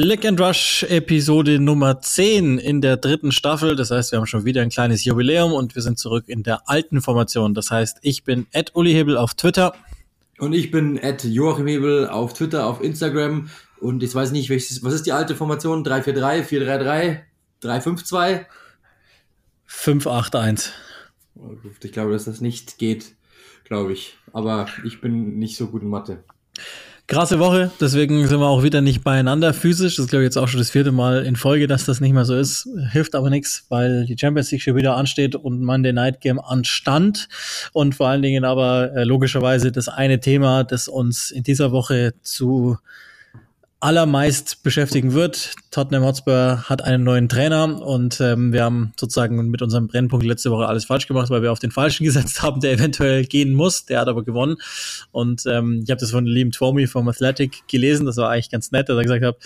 Click and Rush Episode Nummer 10 in der dritten Staffel. Das heißt, wir haben schon wieder ein kleines Jubiläum und wir sind zurück in der alten Formation. Das heißt, ich bin Ed Uli Hebel auf Twitter. Und ich bin Ed Joachim Hebel auf Twitter, auf Instagram. Und ich weiß nicht, welches, was ist die alte Formation? 343, 433, 352? 581. Ich glaube, dass das nicht geht, glaube ich. Aber ich bin nicht so gut in Mathe. Krasse Woche, deswegen sind wir auch wieder nicht beieinander physisch. Das ist, glaube ich, jetzt auch schon das vierte Mal in Folge, dass das nicht mehr so ist. Hilft aber nichts, weil die Champions League schon wieder ansteht und Monday Night Game anstand. Und vor allen Dingen aber äh, logischerweise das eine Thema, das uns in dieser Woche zu allermeist beschäftigen wird. Tottenham Hotspur hat einen neuen Trainer und ähm, wir haben sozusagen mit unserem Brennpunkt letzte Woche alles falsch gemacht, weil wir auf den falschen gesetzt haben, der eventuell gehen muss. Der hat aber gewonnen und ähm, ich habe das von Liam Twomey vom Athletic gelesen. Das war eigentlich ganz nett, dass er gesagt hat,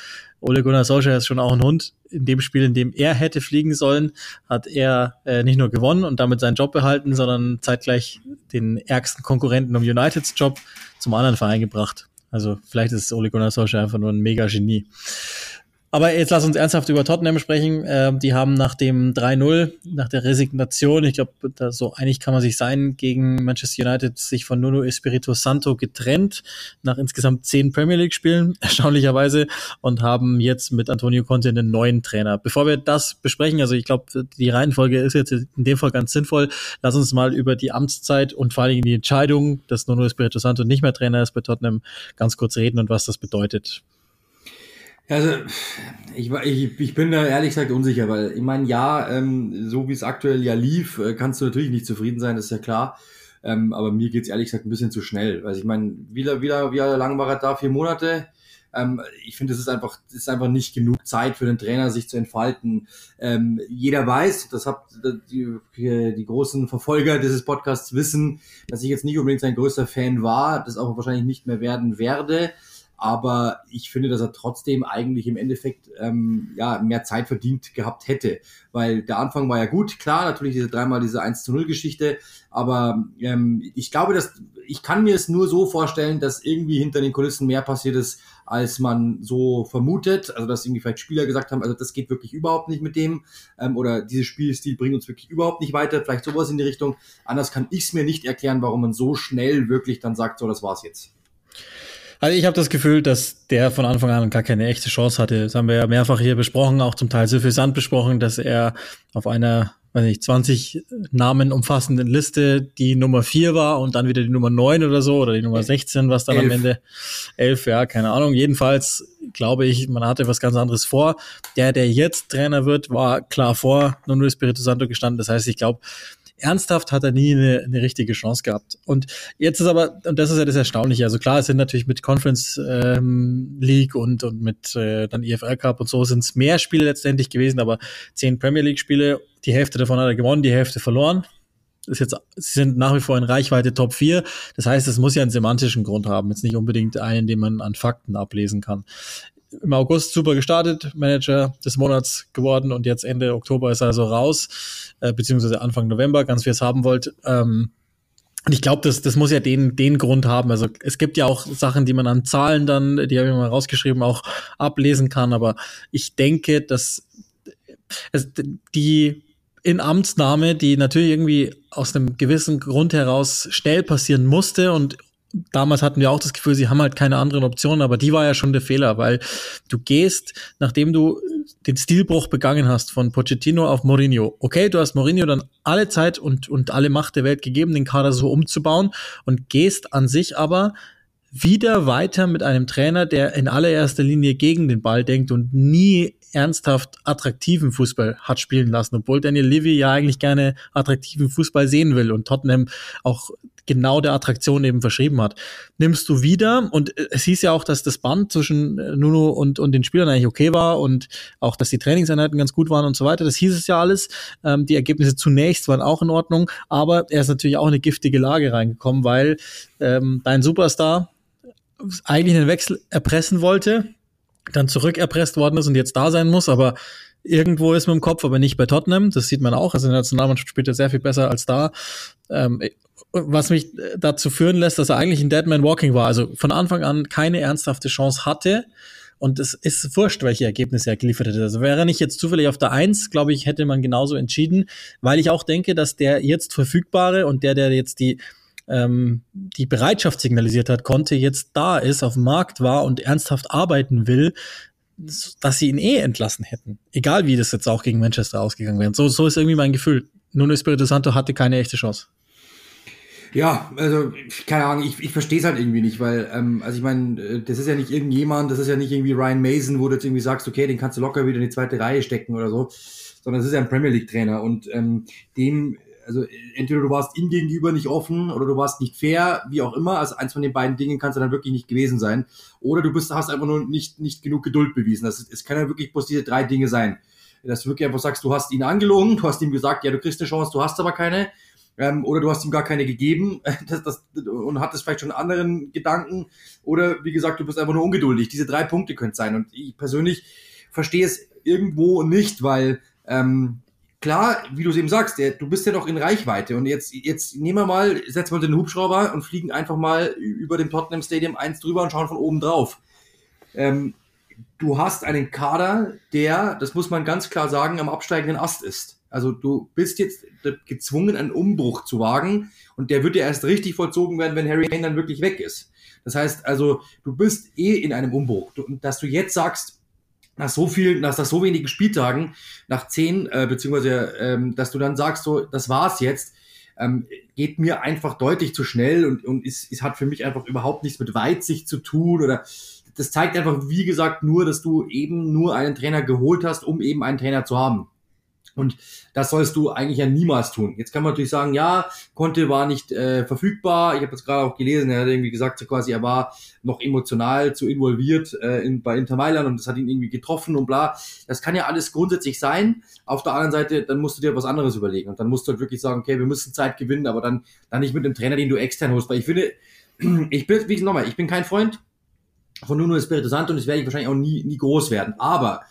Ole Gunnar Solskjaer ist schon auch ein Hund. In dem Spiel, in dem er hätte fliegen sollen, hat er äh, nicht nur gewonnen und damit seinen Job behalten, sondern zeitgleich den ärgsten Konkurrenten um Uniteds Job zum anderen Verein gebracht. Also vielleicht ist Ole Gunnar Solskjaer einfach nur ein Mega-Genie. Aber jetzt lass uns ernsthaft über Tottenham sprechen. Ähm, die haben nach dem 3-0, nach der Resignation, ich glaube, so einig kann man sich sein, gegen Manchester United sich von Nuno Espirito Santo getrennt, nach insgesamt zehn Premier League-Spielen, erstaunlicherweise, und haben jetzt mit Antonio Conte einen neuen Trainer. Bevor wir das besprechen, also ich glaube, die Reihenfolge ist jetzt in dem Fall ganz sinnvoll. Lass uns mal über die Amtszeit und vor allen Dingen die Entscheidung, dass Nuno Espirito Santo nicht mehr Trainer ist bei Tottenham, ganz kurz reden und was das bedeutet. Also, ich, ich, ich bin da ehrlich gesagt unsicher, weil ich meine, ja, ähm, so wie es aktuell ja lief, äh, kannst du natürlich nicht zufrieden sein, das ist ja klar. Ähm, aber mir geht's ehrlich gesagt ein bisschen zu schnell. Also ich meine, wieder, wieder, wie lang war er da? Vier Monate? Ähm, ich finde, es ist einfach, es ist einfach nicht genug Zeit für den Trainer, sich zu entfalten. Ähm, jeder weiß, das habt die, die großen Verfolger dieses Podcasts wissen, dass ich jetzt nicht unbedingt sein größter Fan war, das auch wahrscheinlich nicht mehr werden werde aber ich finde, dass er trotzdem eigentlich im Endeffekt ähm, ja mehr Zeit verdient gehabt hätte, weil der Anfang war ja gut, klar, natürlich diese dreimal diese 1 zu 0 Geschichte, aber ähm, ich glaube, dass ich kann mir es nur so vorstellen, dass irgendwie hinter den Kulissen mehr passiert ist, als man so vermutet, also dass irgendwie vielleicht Spieler gesagt haben, also das geht wirklich überhaupt nicht mit dem ähm, oder dieses Spielstil bringt uns wirklich überhaupt nicht weiter, vielleicht sowas in die Richtung. Anders kann ich es mir nicht erklären, warum man so schnell wirklich dann sagt, so das war's jetzt. Also ich habe das Gefühl, dass der von Anfang an gar keine echte Chance hatte. Das haben wir ja mehrfach hier besprochen, auch zum Teil suffisant besprochen, dass er auf einer, weiß nicht, 20 Namen umfassenden Liste die Nummer 4 war und dann wieder die Nummer 9 oder so oder die Nummer 16, was dann Elf. am Ende 11, ja, keine Ahnung. Jedenfalls glaube ich, man hatte was ganz anderes vor. Der, der jetzt Trainer wird, war klar vor Nuno Espirito Santo gestanden. Das heißt, ich glaube, ernsthaft hat er nie eine, eine richtige Chance gehabt. Und jetzt ist aber, und das ist ja das Erstaunliche, also klar, es sind natürlich mit Conference ähm, League und, und mit äh, dann EFL Cup und so sind es mehr Spiele letztendlich gewesen, aber zehn Premier League Spiele, die Hälfte davon hat er gewonnen, die Hälfte verloren. Ist jetzt, sie sind nach wie vor in Reichweite Top 4. Das heißt, es muss ja einen semantischen Grund haben, jetzt nicht unbedingt einen, den man an Fakten ablesen kann im August super gestartet, Manager des Monats geworden und jetzt Ende Oktober ist er also raus, äh, beziehungsweise Anfang November, ganz wie ihr es haben wollt. Ähm, und ich glaube, das, das muss ja den, den Grund haben. Also es gibt ja auch Sachen, die man an Zahlen dann, die habe ich mal rausgeschrieben, auch ablesen kann. Aber ich denke, dass es, die in Amtsnahme, die natürlich irgendwie aus einem gewissen Grund heraus schnell passieren musste und damals hatten wir auch das Gefühl, sie haben halt keine anderen Optionen, aber die war ja schon der Fehler, weil du gehst, nachdem du den Stilbruch begangen hast von Pochettino auf Mourinho. Okay, du hast Mourinho dann alle Zeit und, und alle Macht der Welt gegeben, den Kader so umzubauen und gehst an sich aber wieder weiter mit einem Trainer, der in allererster Linie gegen den Ball denkt und nie ernsthaft attraktiven Fußball hat spielen lassen, obwohl Daniel Levy ja eigentlich gerne attraktiven Fußball sehen will und Tottenham auch genau der Attraktion eben verschrieben hat. Nimmst du wieder, und es hieß ja auch, dass das Band zwischen äh, Nuno und, und den Spielern eigentlich okay war und auch, dass die Trainingseinheiten ganz gut waren und so weiter. Das hieß es ja alles. Ähm, die Ergebnisse zunächst waren auch in Ordnung, aber er ist natürlich auch in eine giftige Lage reingekommen, weil ähm, dein Superstar eigentlich einen Wechsel erpressen wollte, dann zurück erpresst worden ist und jetzt da sein muss, aber irgendwo ist mit dem Kopf, aber nicht bei Tottenham. Das sieht man auch. Also in der Nationalmannschaft spielt er sehr viel besser als da. Ähm, was mich dazu führen lässt, dass er eigentlich ein Deadman Walking war. Also von Anfang an keine ernsthafte Chance hatte Und es ist wurscht, welche Ergebnisse er geliefert hätte. Also wäre er nicht jetzt zufällig auf der Eins, glaube ich, hätte man genauso entschieden, weil ich auch denke, dass der jetzt verfügbare und der, der jetzt die ähm, die Bereitschaft signalisiert hat, konnte jetzt da ist, auf dem Markt war und ernsthaft arbeiten will, dass sie ihn eh entlassen hätten. Egal wie das jetzt auch gegen Manchester ausgegangen wäre. So, so ist irgendwie mein Gefühl. Nuno Espirito Santo hatte keine echte Chance. Ja, also keine Ahnung, ich, ich verstehe es halt irgendwie nicht, weil, ähm, also ich meine, äh, das ist ja nicht irgendjemand, das ist ja nicht irgendwie Ryan Mason, wo du jetzt irgendwie sagst, okay, den kannst du locker wieder in die zweite Reihe stecken oder so, sondern es ist ja ein Premier League Trainer und ähm, dem, also entweder du warst ihm gegenüber nicht offen oder du warst nicht fair, wie auch immer, also eins von den beiden Dingen kannst du dann wirklich nicht gewesen sein, oder du bist, hast einfach nur nicht, nicht genug Geduld bewiesen. Das, es kann ja wirklich bloß diese drei Dinge sein. Dass du wirklich einfach sagst, du hast ihn angelogen, du hast ihm gesagt, ja, du kriegst eine Chance, du hast aber keine ähm, oder du hast ihm gar keine gegeben das, das, und hattest vielleicht schon anderen Gedanken oder wie gesagt, du bist einfach nur ungeduldig. Diese drei Punkte können sein und ich persönlich verstehe es irgendwo nicht, weil ähm, klar, wie du es eben sagst, der, du bist ja doch in Reichweite und jetzt, jetzt nehmen wir mal, setzen wir den Hubschrauber und fliegen einfach mal über dem Tottenham Stadium eins drüber und schauen von oben drauf. Ähm, du hast einen Kader, der, das muss man ganz klar sagen, am absteigenden Ast ist. Also du bist jetzt gezwungen, einen Umbruch zu wagen und der wird ja erst richtig vollzogen werden, wenn Harry Kane dann wirklich weg ist. Das heißt also, du bist eh in einem Umbruch. Und dass du jetzt sagst, nach so viel, nach, nach so wenigen Spieltagen, nach zehn, äh, beziehungsweise, ähm, dass du dann sagst, so, das war's jetzt, ähm, geht mir einfach deutlich zu schnell und, und ist, ist, hat für mich einfach überhaupt nichts mit Weitsicht zu tun oder das zeigt einfach, wie gesagt, nur, dass du eben nur einen Trainer geholt hast, um eben einen Trainer zu haben. Und das sollst du eigentlich ja niemals tun. Jetzt kann man natürlich sagen, ja, Conte war nicht äh, verfügbar. Ich habe das gerade auch gelesen, er hat irgendwie gesagt, so quasi, er war noch emotional zu involviert äh, in, bei Inter Mailand und das hat ihn irgendwie getroffen und bla. Das kann ja alles grundsätzlich sein. Auf der anderen Seite, dann musst du dir was anderes überlegen. Und dann musst du halt wirklich sagen, okay, wir müssen Zeit gewinnen, aber dann, dann nicht mit dem Trainer, den du extern holst. Weil ich finde, ich bin, wie nochmal, ich bin kein Freund von Nuno Espirito Santo und das werde ich wahrscheinlich auch nie, nie groß werden. Aber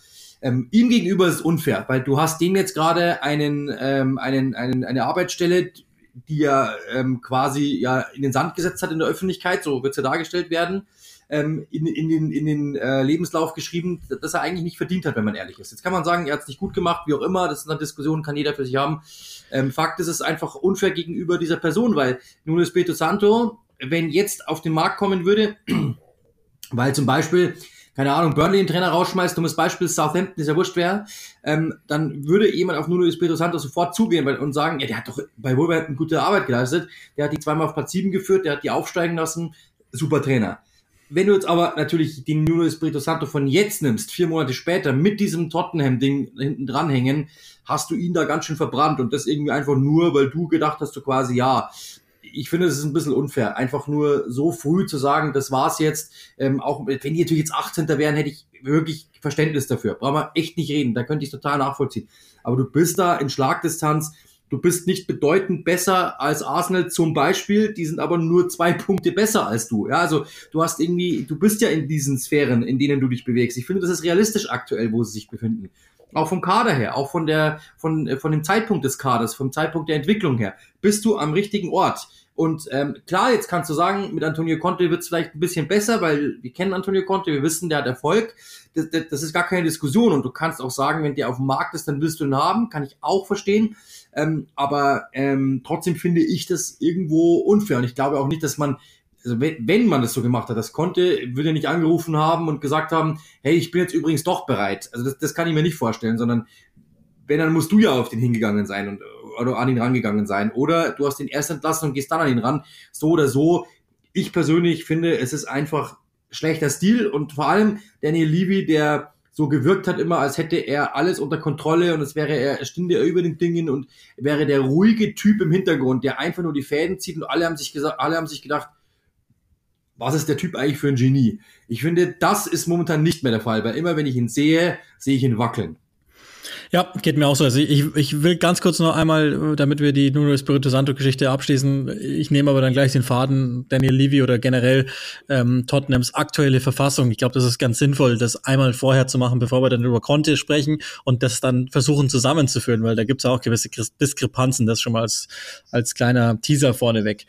ähm, ihm gegenüber ist es unfair, weil du hast dem jetzt gerade einen, ähm, einen, einen, eine Arbeitsstelle, die er ähm, quasi ja in den Sand gesetzt hat in der Öffentlichkeit, so wird es ja dargestellt werden, ähm, in, in den, in den äh, Lebenslauf geschrieben, dass er eigentlich nicht verdient hat, wenn man ehrlich ist. Jetzt kann man sagen, er hat es nicht gut gemacht, wie auch immer, das ist eine Diskussion, kann jeder für sich haben. Ähm, Fakt ist, es ist einfach unfair gegenüber dieser Person, weil Nuno Espirito Santo, wenn jetzt auf den Markt kommen würde, weil zum Beispiel keine Ahnung, Burnley einen Trainer rausschmeißt, dummes Beispiel, Southampton ist ja wurscht wer, ähm, dann würde jemand auf Nuno Espirito Santo sofort zugehen und sagen, ja, der hat doch bei Wolverhampton gute Arbeit geleistet, der hat die zweimal auf Platz 7 geführt, der hat die aufsteigen lassen, super Trainer. Wenn du jetzt aber natürlich den Nuno Espirito Santo von jetzt nimmst, vier Monate später, mit diesem Tottenham-Ding hinten dranhängen, hast du ihn da ganz schön verbrannt und das irgendwie einfach nur, weil du gedacht hast, du quasi, ja, ich finde, es ist ein bisschen unfair, einfach nur so früh zu sagen, das war's jetzt. Ähm, auch wenn die natürlich jetzt 18. wären, hätte ich wirklich Verständnis dafür. Brauchen wir echt nicht reden, da könnte ich total nachvollziehen. Aber du bist da in Schlagdistanz, du bist nicht bedeutend besser als Arsenal zum Beispiel, die sind aber nur zwei Punkte besser als du. Ja, also du hast irgendwie, du bist ja in diesen Sphären, in denen du dich bewegst. Ich finde, das ist realistisch aktuell, wo sie sich befinden auch vom Kader her, auch von der, von, von dem Zeitpunkt des Kaders, vom Zeitpunkt der Entwicklung her, bist du am richtigen Ort. Und ähm, klar, jetzt kannst du sagen, mit Antonio Conte wird es vielleicht ein bisschen besser, weil wir kennen Antonio Conte, wir wissen, der hat Erfolg. Das, das, das ist gar keine Diskussion. Und du kannst auch sagen, wenn der auf dem Markt ist, dann willst du ihn haben, kann ich auch verstehen. Ähm, aber ähm, trotzdem finde ich das irgendwo unfair. Und ich glaube auch nicht, dass man, also wenn, wenn man das so gemacht hat, das konnte, würde er nicht angerufen haben und gesagt haben, hey, ich bin jetzt übrigens doch bereit. Also das, das kann ich mir nicht vorstellen, sondern wenn, dann musst du ja auf den hingegangen sein und oder an ihn rangegangen sein. Oder du hast ihn erst entlassen und gehst dann an ihn ran. So oder so. Ich persönlich finde, es ist einfach schlechter Stil und vor allem Daniel Levy, der so gewirkt hat immer, als hätte er alles unter Kontrolle und es wäre er, stünde er über den Dingen und wäre der ruhige Typ im Hintergrund, der einfach nur die Fäden zieht und alle haben sich gesagt, alle haben sich gedacht, was ist der Typ eigentlich für ein Genie? Ich finde, das ist momentan nicht mehr der Fall, weil immer wenn ich ihn sehe, sehe ich ihn wackeln. Ja, geht mir auch so. Also ich, ich will ganz kurz noch einmal, damit wir die Nuno Espirito Santo Geschichte abschließen, ich nehme aber dann gleich den Faden Daniel Levy oder generell ähm, Tottenhams aktuelle Verfassung. Ich glaube, das ist ganz sinnvoll, das einmal vorher zu machen, bevor wir dann über Conte sprechen und das dann versuchen zusammenzuführen, weil da gibt es auch gewisse Diskrepanzen, das schon mal als, als kleiner Teaser vorneweg.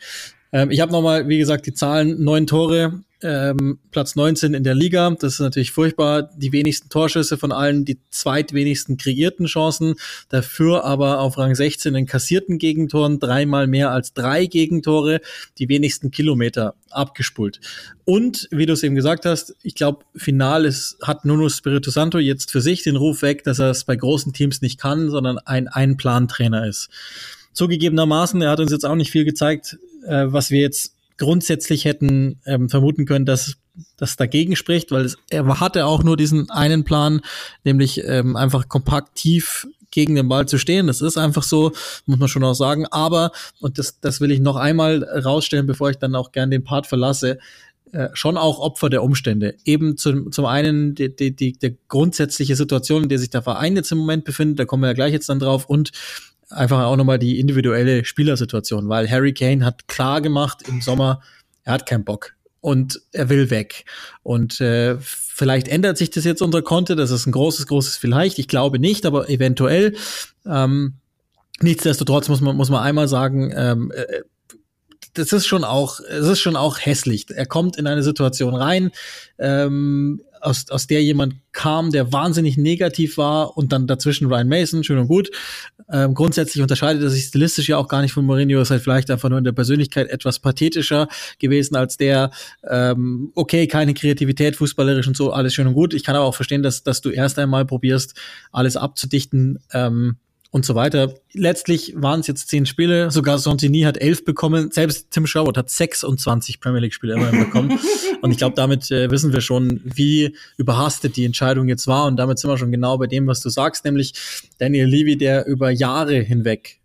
Ähm, ich habe nochmal, wie gesagt, die Zahlen, neun Tore, ähm, Platz 19 in der Liga. Das ist natürlich furchtbar. Die wenigsten Torschüsse von allen, die zweitwenigsten kreierten Chancen. Dafür aber auf Rang 16 in kassierten Gegentoren, dreimal mehr als drei Gegentore, die wenigsten Kilometer abgespult. Und wie du es eben gesagt hast, ich glaube, final ist, hat Nuno Spirito Santo jetzt für sich den Ruf weg, dass er es bei großen Teams nicht kann, sondern ein Einplantrainer ist. Zugegebenermaßen, er hat uns jetzt auch nicht viel gezeigt, äh, was wir jetzt grundsätzlich hätten ähm, vermuten können, dass das dagegen spricht, weil es, er hatte auch nur diesen einen Plan, nämlich ähm, einfach kompakt tief gegen den Ball zu stehen. Das ist einfach so, muss man schon auch sagen. Aber, und das, das will ich noch einmal rausstellen, bevor ich dann auch gern den Part verlasse, äh, schon auch Opfer der Umstände. Eben zum, zum einen die, die, die, die grundsätzliche Situation, in der sich der Verein jetzt im Moment befindet, da kommen wir ja gleich jetzt dann drauf, und einfach auch nochmal die individuelle Spielersituation, weil Harry Kane hat klar gemacht im Sommer, er hat keinen Bock und er will weg. Und äh, vielleicht ändert sich das jetzt unter Konte, das ist ein großes, großes Vielleicht. Ich glaube nicht, aber eventuell. Ähm, nichtsdestotrotz muss man, muss man einmal sagen, ähm, äh, das ist schon auch, es ist schon auch hässlich. Er kommt in eine Situation rein, ähm, aus, aus der jemand kam, der wahnsinnig negativ war und dann dazwischen Ryan Mason, schön und gut. Ähm, grundsätzlich unterscheidet er sich stilistisch ja auch gar nicht von Mourinho, ist halt vielleicht einfach nur in der Persönlichkeit etwas pathetischer gewesen als der, ähm, okay, keine Kreativität, fußballerisch und so, alles schön und gut. Ich kann aber auch verstehen, dass, dass du erst einmal probierst, alles abzudichten, ähm, und so weiter. Letztlich waren es jetzt zehn Spiele, sogar Santini hat elf bekommen, selbst Tim Sherwood hat 26 Premier League Spiele immerhin bekommen. und ich glaube, damit äh, wissen wir schon, wie überhastet die Entscheidung jetzt war. Und damit sind wir schon genau bei dem, was du sagst, nämlich Daniel Levy, der über Jahre hinweg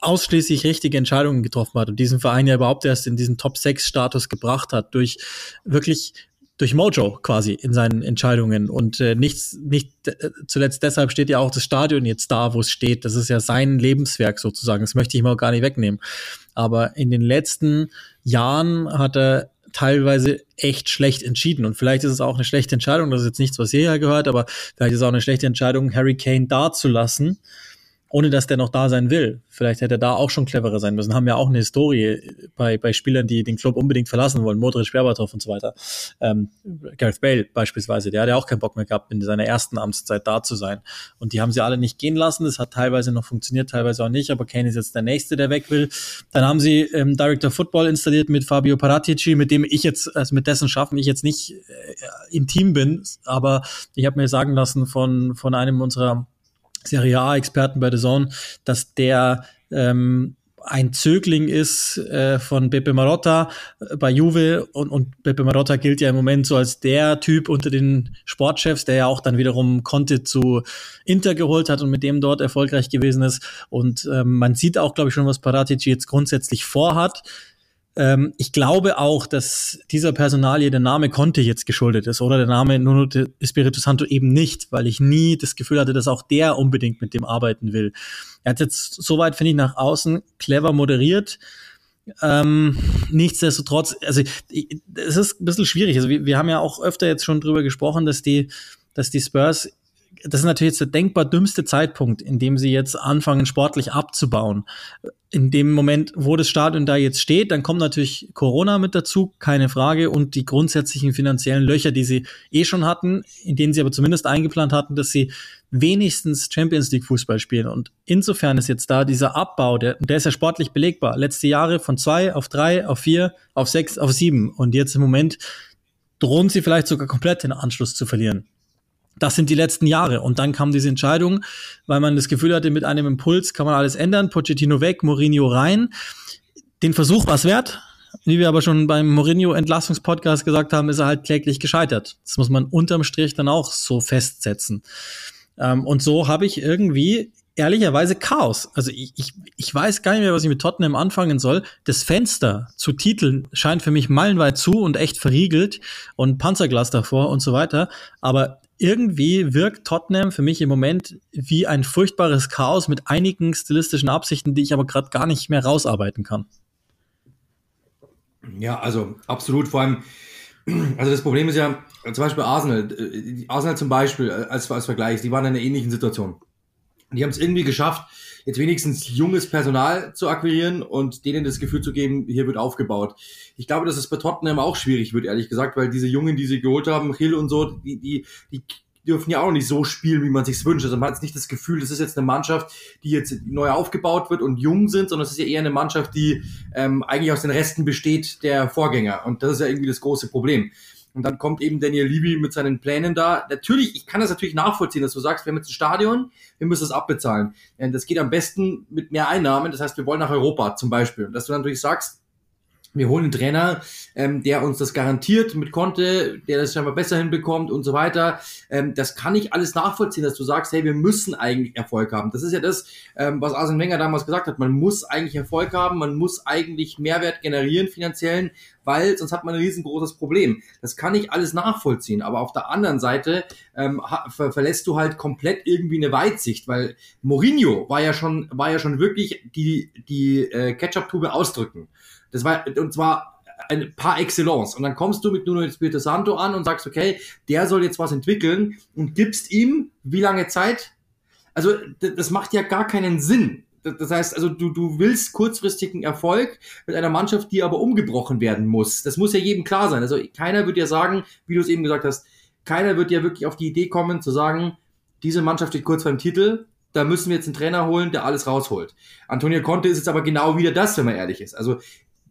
ausschließlich richtige Entscheidungen getroffen hat und diesen Verein ja überhaupt erst in diesen Top-6-Status gebracht hat, durch wirklich durch Mojo quasi in seinen Entscheidungen und äh, nichts nicht äh, zuletzt deshalb steht ja auch das Stadion jetzt da, wo es steht. Das ist ja sein Lebenswerk sozusagen. Das möchte ich mal gar nicht wegnehmen. Aber in den letzten Jahren hat er teilweise echt schlecht entschieden. Und vielleicht ist es auch eine schlechte Entscheidung, das ist jetzt nichts, was hierher gehört, aber vielleicht ist es auch eine schlechte Entscheidung, Harry Kane da zu lassen ohne dass der noch da sein will. Vielleicht hätte er da auch schon cleverer sein müssen. Haben ja auch eine Historie bei, bei Spielern, die den Club unbedingt verlassen wollen, Modric, Berbatov und so weiter. Ähm, Gareth Bale beispielsweise, der hat ja auch keinen Bock mehr gehabt, in seiner ersten Amtszeit da zu sein. Und die haben sie alle nicht gehen lassen. Das hat teilweise noch funktioniert, teilweise auch nicht. Aber Kane ist jetzt der Nächste, der weg will. Dann haben sie ähm, Director Football installiert mit Fabio Paratici, mit dem ich jetzt, also mit dessen Schaffen ich jetzt nicht äh, intim bin. Aber ich habe mir sagen lassen von, von einem unserer Serie A-Experten bei The Zone, dass der ähm, ein Zögling ist äh, von Beppe Marotta äh, bei Juve und, und Beppe Marotta gilt ja im Moment so als der Typ unter den Sportchefs, der ja auch dann wiederum Conte zu Inter geholt hat und mit dem dort erfolgreich gewesen ist. Und ähm, man sieht auch, glaube ich, schon, was Paratici jetzt grundsätzlich vorhat. Ähm, ich glaube auch, dass dieser Personalie der Name Conte jetzt geschuldet ist oder der Name Nuno de Espiritu Santo eben nicht, weil ich nie das Gefühl hatte, dass auch der unbedingt mit dem arbeiten will. Er hat jetzt soweit, finde ich, nach außen clever moderiert. Ähm, nichtsdestotrotz, also es ist ein bisschen schwierig. Also wir, wir haben ja auch öfter jetzt schon drüber gesprochen, dass die, dass die Spurs das ist natürlich jetzt der denkbar dümmste Zeitpunkt, in dem sie jetzt anfangen, sportlich abzubauen. In dem Moment, wo das Stadion da jetzt steht, dann kommt natürlich Corona mit dazu, keine Frage, und die grundsätzlichen finanziellen Löcher, die sie eh schon hatten, in denen sie aber zumindest eingeplant hatten, dass sie wenigstens Champions League Fußball spielen. Und insofern ist jetzt da dieser Abbau, der, der ist ja sportlich belegbar. Letzte Jahre von zwei auf drei, auf vier, auf sechs, auf sieben. Und jetzt im Moment drohen sie vielleicht sogar komplett den Anschluss zu verlieren das sind die letzten Jahre. Und dann kam diese Entscheidung, weil man das Gefühl hatte, mit einem Impuls kann man alles ändern. Pochettino weg, Mourinho rein. Den Versuch war es wert. Wie wir aber schon beim Mourinho-Entlassungspodcast gesagt haben, ist er halt kläglich gescheitert. Das muss man unterm Strich dann auch so festsetzen. Ähm, und so habe ich irgendwie ehrlicherweise Chaos. Also ich, ich, ich weiß gar nicht mehr, was ich mit Tottenham anfangen soll. Das Fenster zu Titeln scheint für mich meilenweit zu und echt verriegelt und Panzerglas davor und so weiter. Aber irgendwie wirkt Tottenham für mich im Moment wie ein furchtbares Chaos mit einigen stilistischen Absichten, die ich aber gerade gar nicht mehr rausarbeiten kann. Ja, also absolut. Vor allem, also das Problem ist ja, zum Beispiel Arsenal, Arsenal zum Beispiel als, als Vergleich, die waren in einer ähnlichen Situation. Die haben es irgendwie geschafft, jetzt wenigstens junges Personal zu akquirieren und denen das Gefühl zu geben, hier wird aufgebaut. Ich glaube, dass es bei Tottenham auch schwierig wird, ehrlich gesagt, weil diese Jungen, die sie geholt haben, Hill und so, die, die, die dürfen ja auch nicht so spielen, wie man sich wünscht. Also man hat jetzt nicht das Gefühl, das ist jetzt eine Mannschaft, die jetzt neu aufgebaut wird und jung sind, sondern es ist ja eher eine Mannschaft, die ähm, eigentlich aus den Resten besteht der Vorgänger. Und das ist ja irgendwie das große Problem. Und dann kommt eben Daniel Levy mit seinen Plänen da. Natürlich, ich kann das natürlich nachvollziehen, dass du sagst, wir haben jetzt ein Stadion, wir müssen es abbezahlen. Das geht am besten mit mehr Einnahmen. Das heißt, wir wollen nach Europa zum Beispiel. Dass du natürlich sagst, wir holen einen Trainer, ähm, der uns das garantiert mit Konte, der das scheinbar besser hinbekommt und so weiter. Ähm, das kann ich alles nachvollziehen, dass du sagst, hey, wir müssen eigentlich Erfolg haben. Das ist ja das, ähm, was Arsene Wenger damals gesagt hat. Man muss eigentlich Erfolg haben, man muss eigentlich Mehrwert generieren finanziellen, weil sonst hat man ein riesengroßes Problem. Das kann ich alles nachvollziehen. Aber auf der anderen Seite ähm, ver verlässt du halt komplett irgendwie eine Weitsicht, weil Mourinho war ja schon, war ja schon wirklich die, die äh, Ketchup-Tube ausdrücken. Das war, und zwar ein paar Excellence. Und dann kommst du mit Nuno Espirito Santo an und sagst, okay, der soll jetzt was entwickeln und gibst ihm wie lange Zeit? Also, das macht ja gar keinen Sinn. Das heißt, also du, du willst kurzfristigen Erfolg mit einer Mannschaft, die aber umgebrochen werden muss. Das muss ja jedem klar sein. Also keiner wird ja sagen, wie du es eben gesagt hast, keiner wird ja wirklich auf die Idee kommen zu sagen, diese Mannschaft steht kurz vor dem Titel, da müssen wir jetzt einen Trainer holen, der alles rausholt. Antonio Conte ist jetzt aber genau wieder das, wenn man ehrlich ist. Also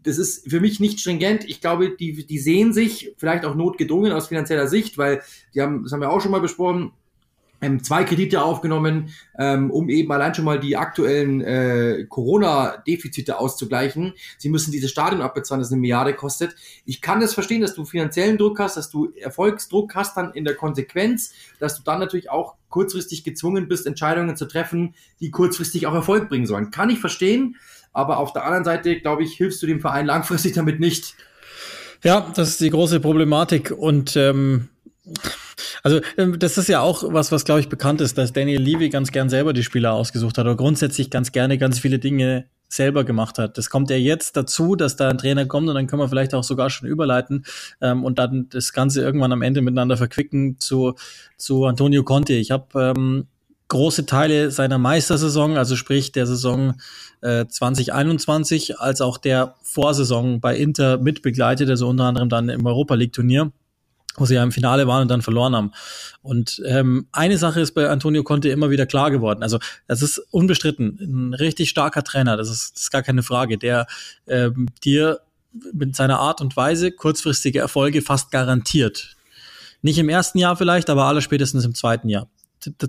das ist für mich nicht stringent. Ich glaube, die, die sehen sich vielleicht auch notgedrungen aus finanzieller Sicht, weil die haben, das haben wir auch schon mal besprochen, ähm, zwei Kredite aufgenommen, ähm, um eben allein schon mal die aktuellen äh, Corona-Defizite auszugleichen. Sie müssen dieses Stadion abbezahlen, das eine Milliarde kostet. Ich kann das verstehen, dass du finanziellen Druck hast, dass du Erfolgsdruck hast dann in der Konsequenz, dass du dann natürlich auch kurzfristig gezwungen bist, Entscheidungen zu treffen, die kurzfristig auch Erfolg bringen sollen. Kann ich verstehen. Aber auf der anderen Seite, glaube ich, hilfst du dem Verein langfristig damit nicht. Ja, das ist die große Problematik. Und ähm, also ähm, das ist ja auch was, was glaube ich bekannt ist, dass Daniel Levy ganz gern selber die Spieler ausgesucht hat oder grundsätzlich ganz gerne ganz viele Dinge selber gemacht hat. Das kommt ja jetzt dazu, dass da ein Trainer kommt und dann können wir vielleicht auch sogar schon überleiten ähm, und dann das Ganze irgendwann am Ende miteinander verquicken zu, zu Antonio Conte. Ich habe ähm, große Teile seiner Meistersaison, also sprich der Saison äh, 2021, als auch der Vorsaison bei Inter mitbegleitet, also unter anderem dann im Europa League Turnier wo sie ja im Finale waren und dann verloren haben. Und ähm, eine Sache ist bei Antonio Conte immer wieder klar geworden. Also das ist unbestritten ein richtig starker Trainer. Das ist, das ist gar keine Frage, der ähm, dir mit seiner Art und Weise kurzfristige Erfolge fast garantiert. Nicht im ersten Jahr vielleicht, aber allerspätestens im zweiten Jahr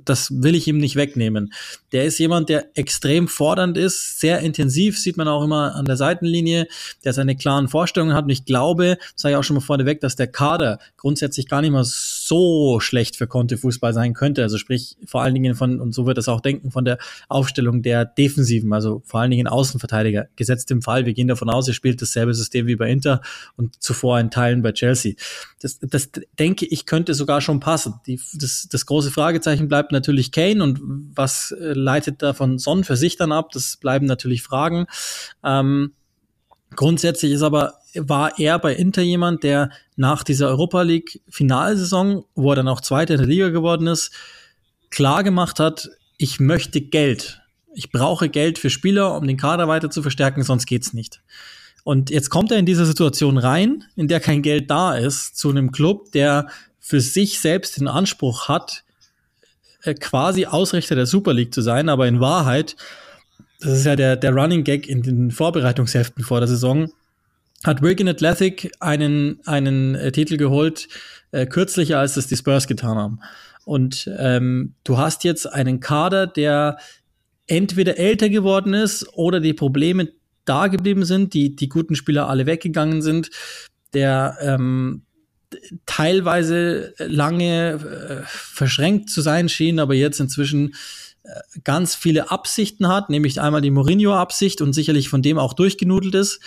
das will ich ihm nicht wegnehmen. Der ist jemand, der extrem fordernd ist, sehr intensiv, sieht man auch immer an der Seitenlinie, der seine klaren Vorstellungen hat. Und ich glaube, sage ich auch schon mal vorneweg, dass der Kader grundsätzlich gar nicht mal so schlecht für Conte Fußball sein könnte. Also sprich vor allen Dingen von, und so wird es auch denken, von der Aufstellung der Defensiven, also vor allen Dingen Außenverteidiger. Gesetzt im Fall, wir gehen davon aus, er spielt dasselbe System wie bei Inter und zuvor in Teilen bei Chelsea. Das, das denke ich könnte sogar schon passen. Die, das, das große Fragezeichen Fragezeichen bleibt natürlich Kane und was äh, leitet davon Son für sich dann ab? Das bleiben natürlich Fragen. Ähm, grundsätzlich ist aber, war er bei Inter jemand, der nach dieser Europa League Finalsaison, wo er dann auch Zweiter in der Liga geworden ist, klar gemacht hat, ich möchte Geld. Ich brauche Geld für Spieler, um den Kader weiter zu verstärken, sonst geht's nicht. Und jetzt kommt er in diese Situation rein, in der kein Geld da ist, zu einem Club, der für sich selbst den Anspruch hat, äh, quasi Ausrichter der Super League zu sein, aber in Wahrheit, das ist ja der, der Running Gag in den Vorbereitungsheften vor der Saison, hat Wigan Athletic einen, einen äh, Titel geholt, äh, kürzlicher als das die Spurs getan haben. Und ähm, du hast jetzt einen Kader, der entweder älter geworden ist oder die Probleme da geblieben sind, die, die guten Spieler alle weggegangen sind, der ähm, teilweise lange äh, verschränkt zu sein schien, aber jetzt inzwischen äh, ganz viele Absichten hat, nämlich einmal die Mourinho-Absicht und sicherlich von dem auch durchgenudelt ist.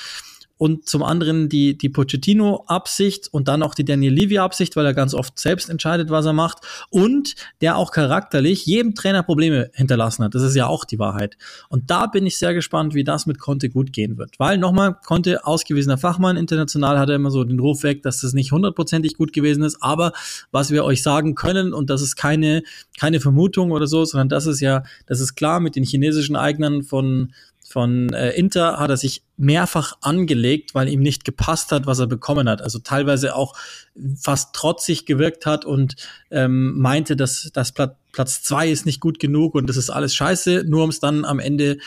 Und zum anderen die, die Pochettino-Absicht und dann auch die Daniel Levy-Absicht, weil er ganz oft selbst entscheidet, was er macht und der auch charakterlich jedem Trainer Probleme hinterlassen hat. Das ist ja auch die Wahrheit. Und da bin ich sehr gespannt, wie das mit Conte gut gehen wird. Weil nochmal, Conte, ausgewiesener Fachmann, international hat er immer so den Ruf weg, dass das nicht hundertprozentig gut gewesen ist, aber was wir euch sagen können, und das ist keine, keine Vermutung oder so, sondern das ist ja, das ist klar, mit den chinesischen Eignern von von äh, Inter hat er sich mehrfach angelegt, weil ihm nicht gepasst hat, was er bekommen hat. Also teilweise auch fast trotzig gewirkt hat und ähm, meinte, dass das Platz zwei ist nicht gut genug und das ist alles scheiße, nur um es dann am Ende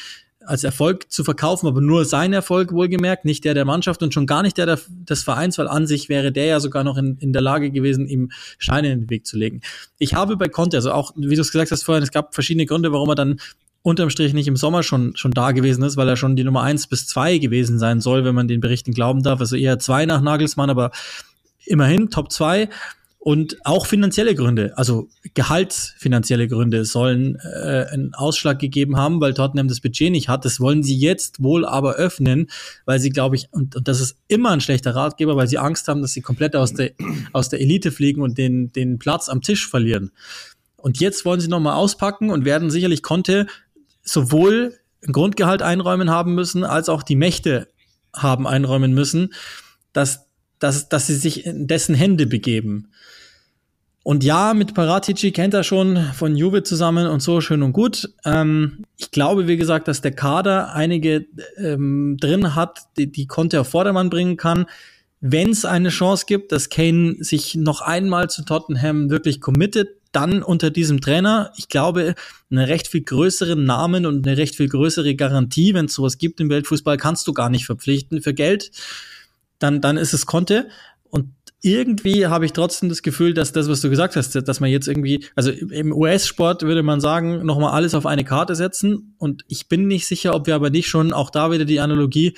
als Erfolg zu verkaufen, aber nur sein Erfolg wohlgemerkt, nicht der der Mannschaft und schon gar nicht der, der des Vereins, weil an sich wäre der ja sogar noch in, in der Lage gewesen, ihm Scheine in den Weg zu legen. Ich habe bei Conte, also auch, wie du es gesagt hast vorhin, es gab verschiedene Gründe, warum er dann unterm Strich nicht im Sommer schon, schon da gewesen ist, weil er schon die Nummer eins bis zwei gewesen sein soll, wenn man den Berichten glauben darf. Also eher zwei nach Nagelsmann, aber immerhin Top zwei und auch finanzielle Gründe, also gehaltsfinanzielle Gründe sollen äh, einen Ausschlag gegeben haben, weil Tottenham das Budget nicht hat. Das wollen sie jetzt wohl aber öffnen, weil sie, glaube ich, und, und das ist immer ein schlechter Ratgeber, weil sie Angst haben, dass sie komplett aus der, aus der Elite fliegen und den, den Platz am Tisch verlieren. Und jetzt wollen sie nochmal auspacken und werden sicherlich Conte sowohl ein Grundgehalt einräumen haben müssen, als auch die Mächte haben einräumen müssen, dass, dass, dass sie sich in dessen Hände begeben. Und ja, mit Paratici kennt er schon von Juve zusammen und so schön und gut. Ähm, ich glaube, wie gesagt, dass der Kader einige ähm, drin hat, die, die Conte auf Vordermann bringen kann. Wenn es eine Chance gibt, dass Kane sich noch einmal zu Tottenham wirklich committet, dann unter diesem Trainer, ich glaube, einen recht viel größeren Namen und eine recht viel größere Garantie, wenn es sowas gibt im Weltfußball, kannst du gar nicht verpflichten für Geld. Dann, dann ist es Conte. Und irgendwie habe ich trotzdem das Gefühl, dass das, was du gesagt hast, dass man jetzt irgendwie, also im US-Sport würde man sagen, nochmal alles auf eine Karte setzen. Und ich bin nicht sicher, ob wir aber nicht schon auch da wieder die Analogie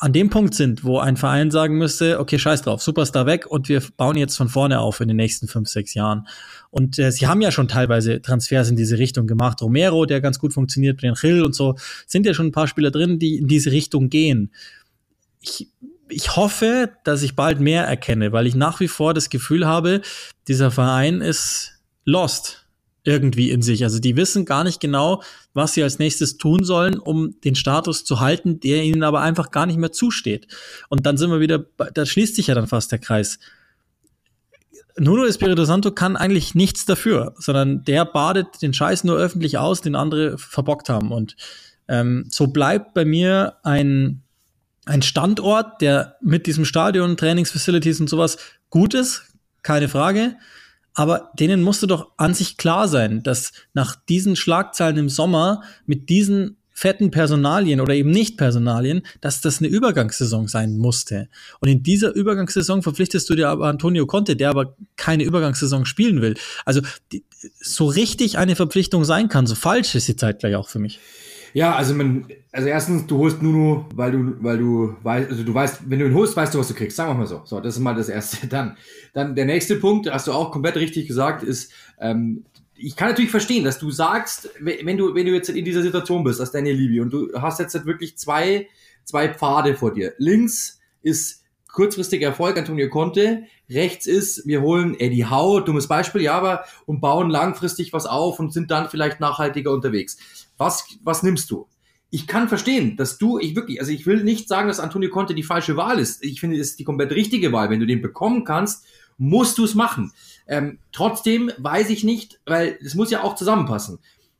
an dem Punkt sind, wo ein Verein sagen müsste, okay, scheiß drauf, Superstar weg und wir bauen jetzt von vorne auf in den nächsten fünf, sechs Jahren. Und äh, sie haben ja schon teilweise Transfers in diese Richtung gemacht. Romero, der ganz gut funktioniert, Ben Hill und so, sind ja schon ein paar Spieler drin, die in diese Richtung gehen. Ich, ich hoffe, dass ich bald mehr erkenne, weil ich nach wie vor das Gefühl habe, dieser Verein ist lost irgendwie in sich. Also die wissen gar nicht genau, was sie als nächstes tun sollen, um den Status zu halten, der ihnen aber einfach gar nicht mehr zusteht. Und dann sind wir wieder, da schließt sich ja dann fast der Kreis. Nuno Espirito Santo kann eigentlich nichts dafür, sondern der badet den Scheiß nur öffentlich aus, den andere verbockt haben. Und ähm, so bleibt bei mir ein, ein Standort, der mit diesem Stadion, Trainingsfacilities und sowas gut ist, keine Frage. Aber denen musste doch an sich klar sein, dass nach diesen Schlagzeilen im Sommer mit diesen fetten Personalien oder eben nicht Personalien, dass das eine Übergangssaison sein musste. Und in dieser Übergangssaison verpflichtest du dir aber Antonio Conte, der aber keine Übergangssaison spielen will. Also die, so richtig eine Verpflichtung sein kann, so falsch ist die Zeit gleich auch für mich. Ja, also man, also erstens, du holst Nuno, weil du, weil du weißt, also du weißt, wenn du ihn holst, weißt du, was du kriegst. Sagen wir mal so. So, das ist mal das erste. Dann, dann der nächste Punkt, hast du auch komplett richtig gesagt, ist, ähm, ich kann natürlich verstehen, dass du sagst, wenn du, wenn du jetzt in dieser Situation bist, als Daniel Levy, und du hast jetzt wirklich zwei, zwei Pfade vor dir. Links ist kurzfristiger Erfolg, Antonio Conte. Rechts ist, wir holen Eddie Howe, dummes Beispiel, ja, aber, und bauen langfristig was auf und sind dann vielleicht nachhaltiger unterwegs. Was, was nimmst du? Ich kann verstehen, dass du, ich wirklich, also ich will nicht sagen, dass Antonio Conte die falsche Wahl ist. Ich finde, es ist die komplett richtige Wahl. Wenn du den bekommen kannst, musst du es machen. Ähm, trotzdem weiß ich nicht, weil es muss ja auch zusammenpassen.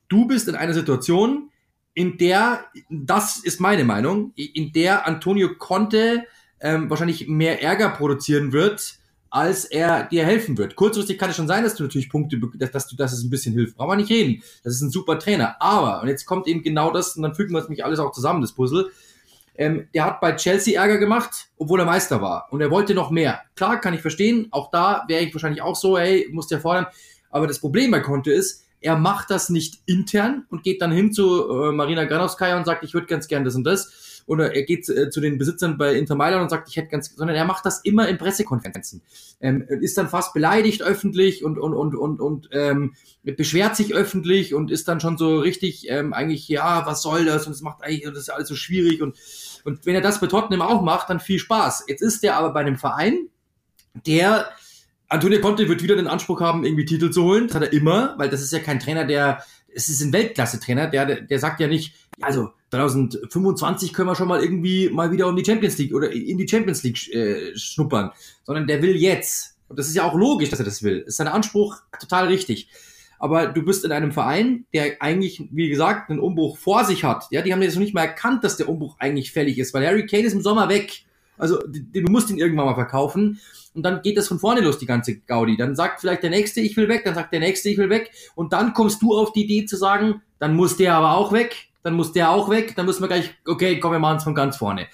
Du bist in einer Situation, in der, das ist meine Meinung, in der Antonio Conte ähm, wahrscheinlich mehr Ärger produzieren wird, als er dir helfen wird. Kurzfristig kann es schon sein, dass du natürlich Punkte, dass, dass du, dass ein bisschen hilft. Brauchen wir nicht reden. Das ist ein super Trainer. Aber, und jetzt kommt eben genau das, und dann fügen wir es mich alles auch zusammen, das Puzzle. Ähm, der hat bei Chelsea Ärger gemacht, obwohl er Meister war. Und er wollte noch mehr. Klar, kann ich verstehen. Auch da wäre ich wahrscheinlich auch so, hey, muss der fordern. Aber das Problem bei Conte ist, er macht das nicht intern und geht dann hin zu äh, Marina Granowskaja und sagt, ich würde ganz gern das und das. Oder er geht äh, zu den Besitzern bei Inter Mailand und sagt, ich hätte ganz, sondern er macht das immer in Pressekonferenzen. Ähm, ist dann fast beleidigt öffentlich und, und, und, und, und ähm, beschwert sich öffentlich und ist dann schon so richtig ähm, eigentlich, ja, was soll das? Und es macht eigentlich, das ist alles so schwierig. Und, und wenn er das bei Tottenham auch macht, dann viel Spaß. Jetzt ist er aber bei einem Verein, der Antonio Conte wird wieder den Anspruch haben, irgendwie Titel zu holen. Das hat er immer, weil das ist ja kein Trainer, der, es ist ein Weltklasse-Trainer, der, der sagt ja nicht, also 2025 können wir schon mal irgendwie mal wieder um die Champions League oder in die Champions League äh, schnuppern, sondern der will jetzt. Und das ist ja auch logisch, dass er das will. Ist sein Anspruch total richtig. Aber du bist in einem Verein, der eigentlich, wie gesagt, einen Umbruch vor sich hat. Ja, die haben jetzt noch nicht mal erkannt, dass der Umbruch eigentlich fällig ist, weil Harry Kane ist im Sommer weg. Also du musst ihn irgendwann mal verkaufen und dann geht das von vorne los, die ganze Gaudi. Dann sagt vielleicht der Nächste, ich will weg, dann sagt der Nächste, ich will weg und dann kommst du auf die Idee zu sagen, dann muss der aber auch weg, dann muss der auch weg, dann müssen wir gleich, okay, komm, wir machen es von ganz vorne.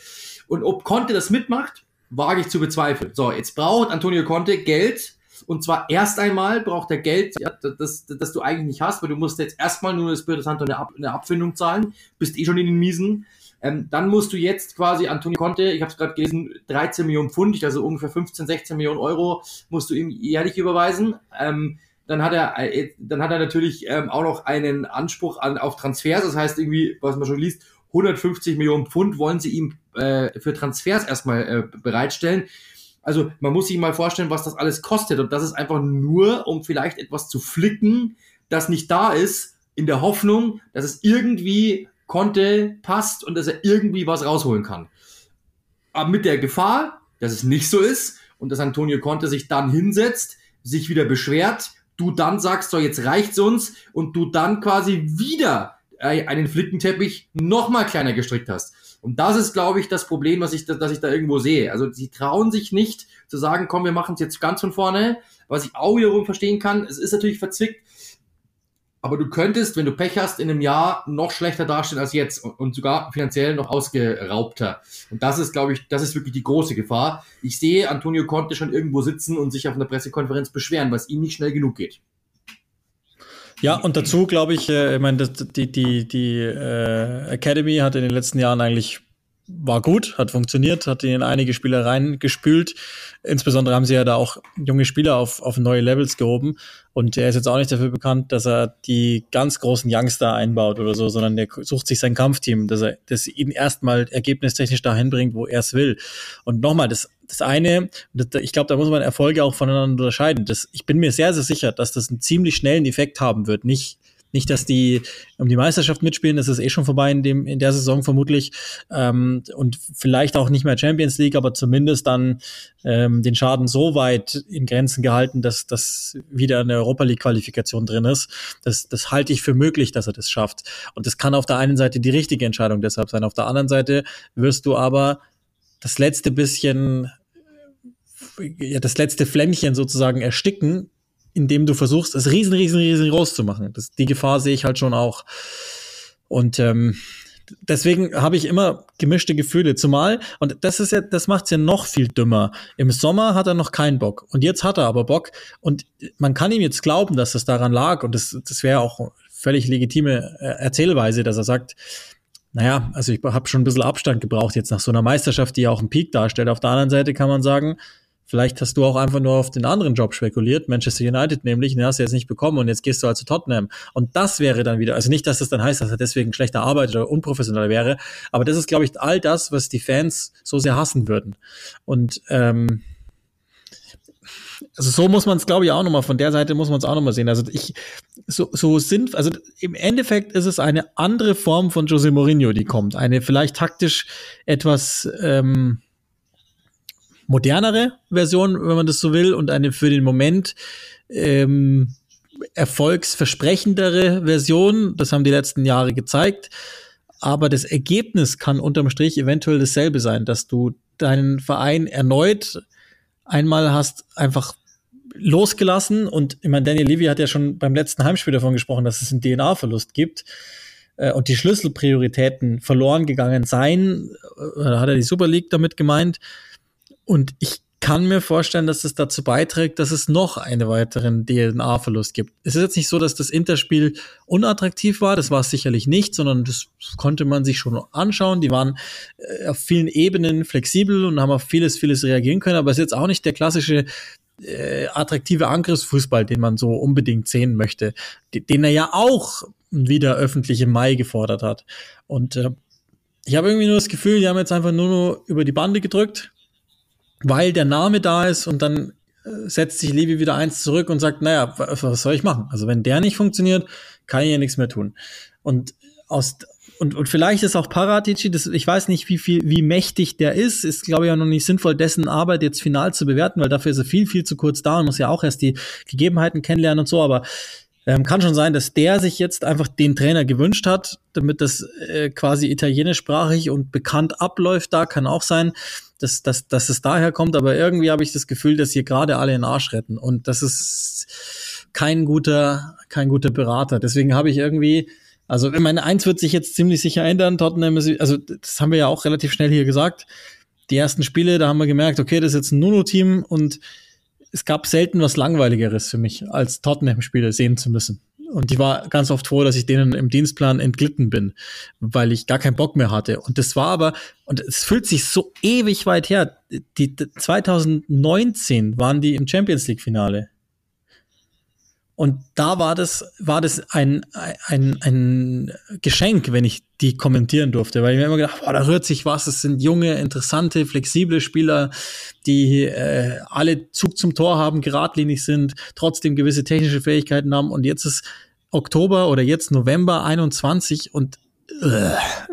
Und ob Conte das mitmacht, wage ich zu bezweifeln. So, jetzt braucht Antonio Conte Geld, und zwar erst einmal braucht er Geld, ja, das, das, du eigentlich nicht hast, weil du musst jetzt erstmal nur das Spirito Santo eine, Ab, eine Abfindung zahlen, bist eh schon in den Miesen. Ähm, dann musst du jetzt quasi Antonio Conte, ich habe es gerade gelesen, 13 Millionen Pfund, also ungefähr 15, 16 Millionen Euro musst du ihm jährlich überweisen. Ähm, dann hat er, äh, dann hat er natürlich ähm, auch noch einen Anspruch an, auf Transfers. Das heißt irgendwie, was man schon liest, 150 Millionen Pfund wollen sie ihm äh, für Transfers erstmal äh, bereitstellen. Also man muss sich mal vorstellen, was das alles kostet. Und das ist einfach nur, um vielleicht etwas zu flicken, das nicht da ist, in der Hoffnung, dass es irgendwie Conte passt und dass er irgendwie was rausholen kann. Aber mit der Gefahr, dass es nicht so ist und dass Antonio Conte sich dann hinsetzt, sich wieder beschwert, du dann sagst, so jetzt reicht's uns und du dann quasi wieder einen Flickenteppich noch mal kleiner gestrickt hast. Und das ist, glaube ich, das Problem, was ich, dass ich da irgendwo sehe. Also sie trauen sich nicht zu sagen, komm, wir machen es jetzt ganz von vorne. Was ich auch wiederum verstehen kann, es ist natürlich verzwickt, aber du könntest, wenn du Pech hast, in einem Jahr noch schlechter dastehen als jetzt und, sogar finanziell noch ausgeraubter. Und das ist, glaube ich, das ist wirklich die große Gefahr. Ich sehe Antonio Conte schon irgendwo sitzen und sich auf einer Pressekonferenz beschweren, weil es ihm nicht schnell genug geht. Ja, und dazu glaube ich, äh, ich meine, die, die, die äh, Academy hat in den letzten Jahren eigentlich war gut, hat funktioniert, hat ihn in einige Spieler reingespült. Insbesondere haben sie ja da auch junge Spieler auf, auf neue Levels gehoben. Und er ist jetzt auch nicht dafür bekannt, dass er die ganz großen Youngster einbaut oder so, sondern der sucht sich sein Kampfteam, dass er das ihn erstmal ergebnistechnisch dahin bringt, wo er es will. Und nochmal, das, das eine, ich glaube, da muss man Erfolge auch voneinander unterscheiden. Das, ich bin mir sehr, sehr sicher, dass das einen ziemlich schnellen Effekt haben wird. Nicht nicht, dass die um die Meisterschaft mitspielen, das ist eh schon vorbei in, dem, in der Saison vermutlich. Ähm, und vielleicht auch nicht mehr Champions League, aber zumindest dann ähm, den Schaden so weit in Grenzen gehalten, dass dass wieder eine Europa League-Qualifikation drin ist. Das, das halte ich für möglich, dass er das schafft. Und das kann auf der einen Seite die richtige Entscheidung deshalb sein. Auf der anderen Seite wirst du aber das letzte bisschen ja, das letzte Flämmchen sozusagen ersticken, indem du versuchst, es riesen, riesen, riesen groß zu machen. Das, die Gefahr sehe ich halt schon auch. Und ähm, deswegen habe ich immer gemischte Gefühle. Zumal, und das ist ja, das macht es ja noch viel dümmer. Im Sommer hat er noch keinen Bock. Und jetzt hat er aber Bock. Und man kann ihm jetzt glauben, dass das daran lag. Und das, das wäre auch völlig legitime äh, Erzählweise, dass er sagt, naja, also ich habe schon ein bisschen Abstand gebraucht jetzt nach so einer Meisterschaft, die ja auch einen Peak darstellt. Auf der anderen Seite kann man sagen, Vielleicht hast du auch einfach nur auf den anderen Job spekuliert, Manchester United nämlich, den hast du jetzt nicht bekommen und jetzt gehst du halt zu Tottenham. Und das wäre dann wieder, also nicht, dass das dann heißt, dass er deswegen schlechter arbeitet oder unprofessioneller wäre, aber das ist, glaube ich, all das, was die Fans so sehr hassen würden. Und ähm, also so muss man es, glaube ich, auch nochmal, von der Seite muss man es auch nochmal sehen. Also ich, so, so sind, also im Endeffekt ist es eine andere Form von Jose Mourinho, die kommt. Eine vielleicht taktisch etwas ähm, modernere Version, wenn man das so will, und eine für den Moment ähm, erfolgsversprechendere Version. Das haben die letzten Jahre gezeigt. Aber das Ergebnis kann unterm Strich eventuell dasselbe sein, dass du deinen Verein erneut einmal hast einfach losgelassen und ich meine, Daniel Levy hat ja schon beim letzten Heimspiel davon gesprochen, dass es einen DNA-Verlust gibt äh, und die Schlüsselprioritäten verloren gegangen seien. Äh, da hat er die Super League damit gemeint. Und ich kann mir vorstellen, dass es dazu beiträgt, dass es noch einen weiteren DNA-Verlust gibt. Es ist jetzt nicht so, dass das Interspiel unattraktiv war, das war es sicherlich nicht, sondern das konnte man sich schon anschauen. Die waren äh, auf vielen Ebenen flexibel und haben auf vieles, vieles reagieren können, aber es ist jetzt auch nicht der klassische äh, attraktive Angriffsfußball, den man so unbedingt sehen möchte, den er ja auch wieder öffentlich im Mai gefordert hat. Und äh, ich habe irgendwie nur das Gefühl, die haben jetzt einfach nur noch über die Bande gedrückt, weil der Name da ist und dann äh, setzt sich Levi wieder eins zurück und sagt, naja, was soll ich machen? Also wenn der nicht funktioniert, kann ich ja nichts mehr tun. Und aus und, und vielleicht ist auch Paratici, das, ich weiß nicht, wie viel, wie mächtig der ist, ist, glaube ich, auch noch nicht sinnvoll, dessen Arbeit jetzt final zu bewerten, weil dafür ist er viel, viel zu kurz da und muss ja auch erst die Gegebenheiten kennenlernen und so, aber ähm, kann schon sein, dass der sich jetzt einfach den Trainer gewünscht hat, damit das äh, quasi italienischsprachig und bekannt abläuft. Da kann auch sein, dass, dass, dass es daher kommt. Aber irgendwie habe ich das Gefühl, dass hier gerade alle in Arsch retten. Und das ist kein guter, kein guter Berater. Deswegen habe ich irgendwie, also ich meine, eins wird sich jetzt ziemlich sicher ändern. Tottenham ist, also das haben wir ja auch relativ schnell hier gesagt. Die ersten Spiele, da haben wir gemerkt, okay, das ist jetzt ein Nuno-Team und es gab selten was Langweiligeres für mich, als Tottenham-Spiele sehen zu müssen. Und ich war ganz oft froh, dass ich denen im Dienstplan entglitten bin, weil ich gar keinen Bock mehr hatte. Und das war aber, und es fühlt sich so ewig weit her. Die 2019 waren die im Champions League Finale. Und da war das, war das ein, ein, ein Geschenk, wenn ich die kommentieren durfte, weil ich mir immer gedacht, boah, da rührt sich was. Es sind junge, interessante, flexible Spieler, die äh, alle Zug zum Tor haben, geradlinig sind, trotzdem gewisse technische Fähigkeiten haben. Und jetzt ist Oktober oder jetzt November 21 und äh,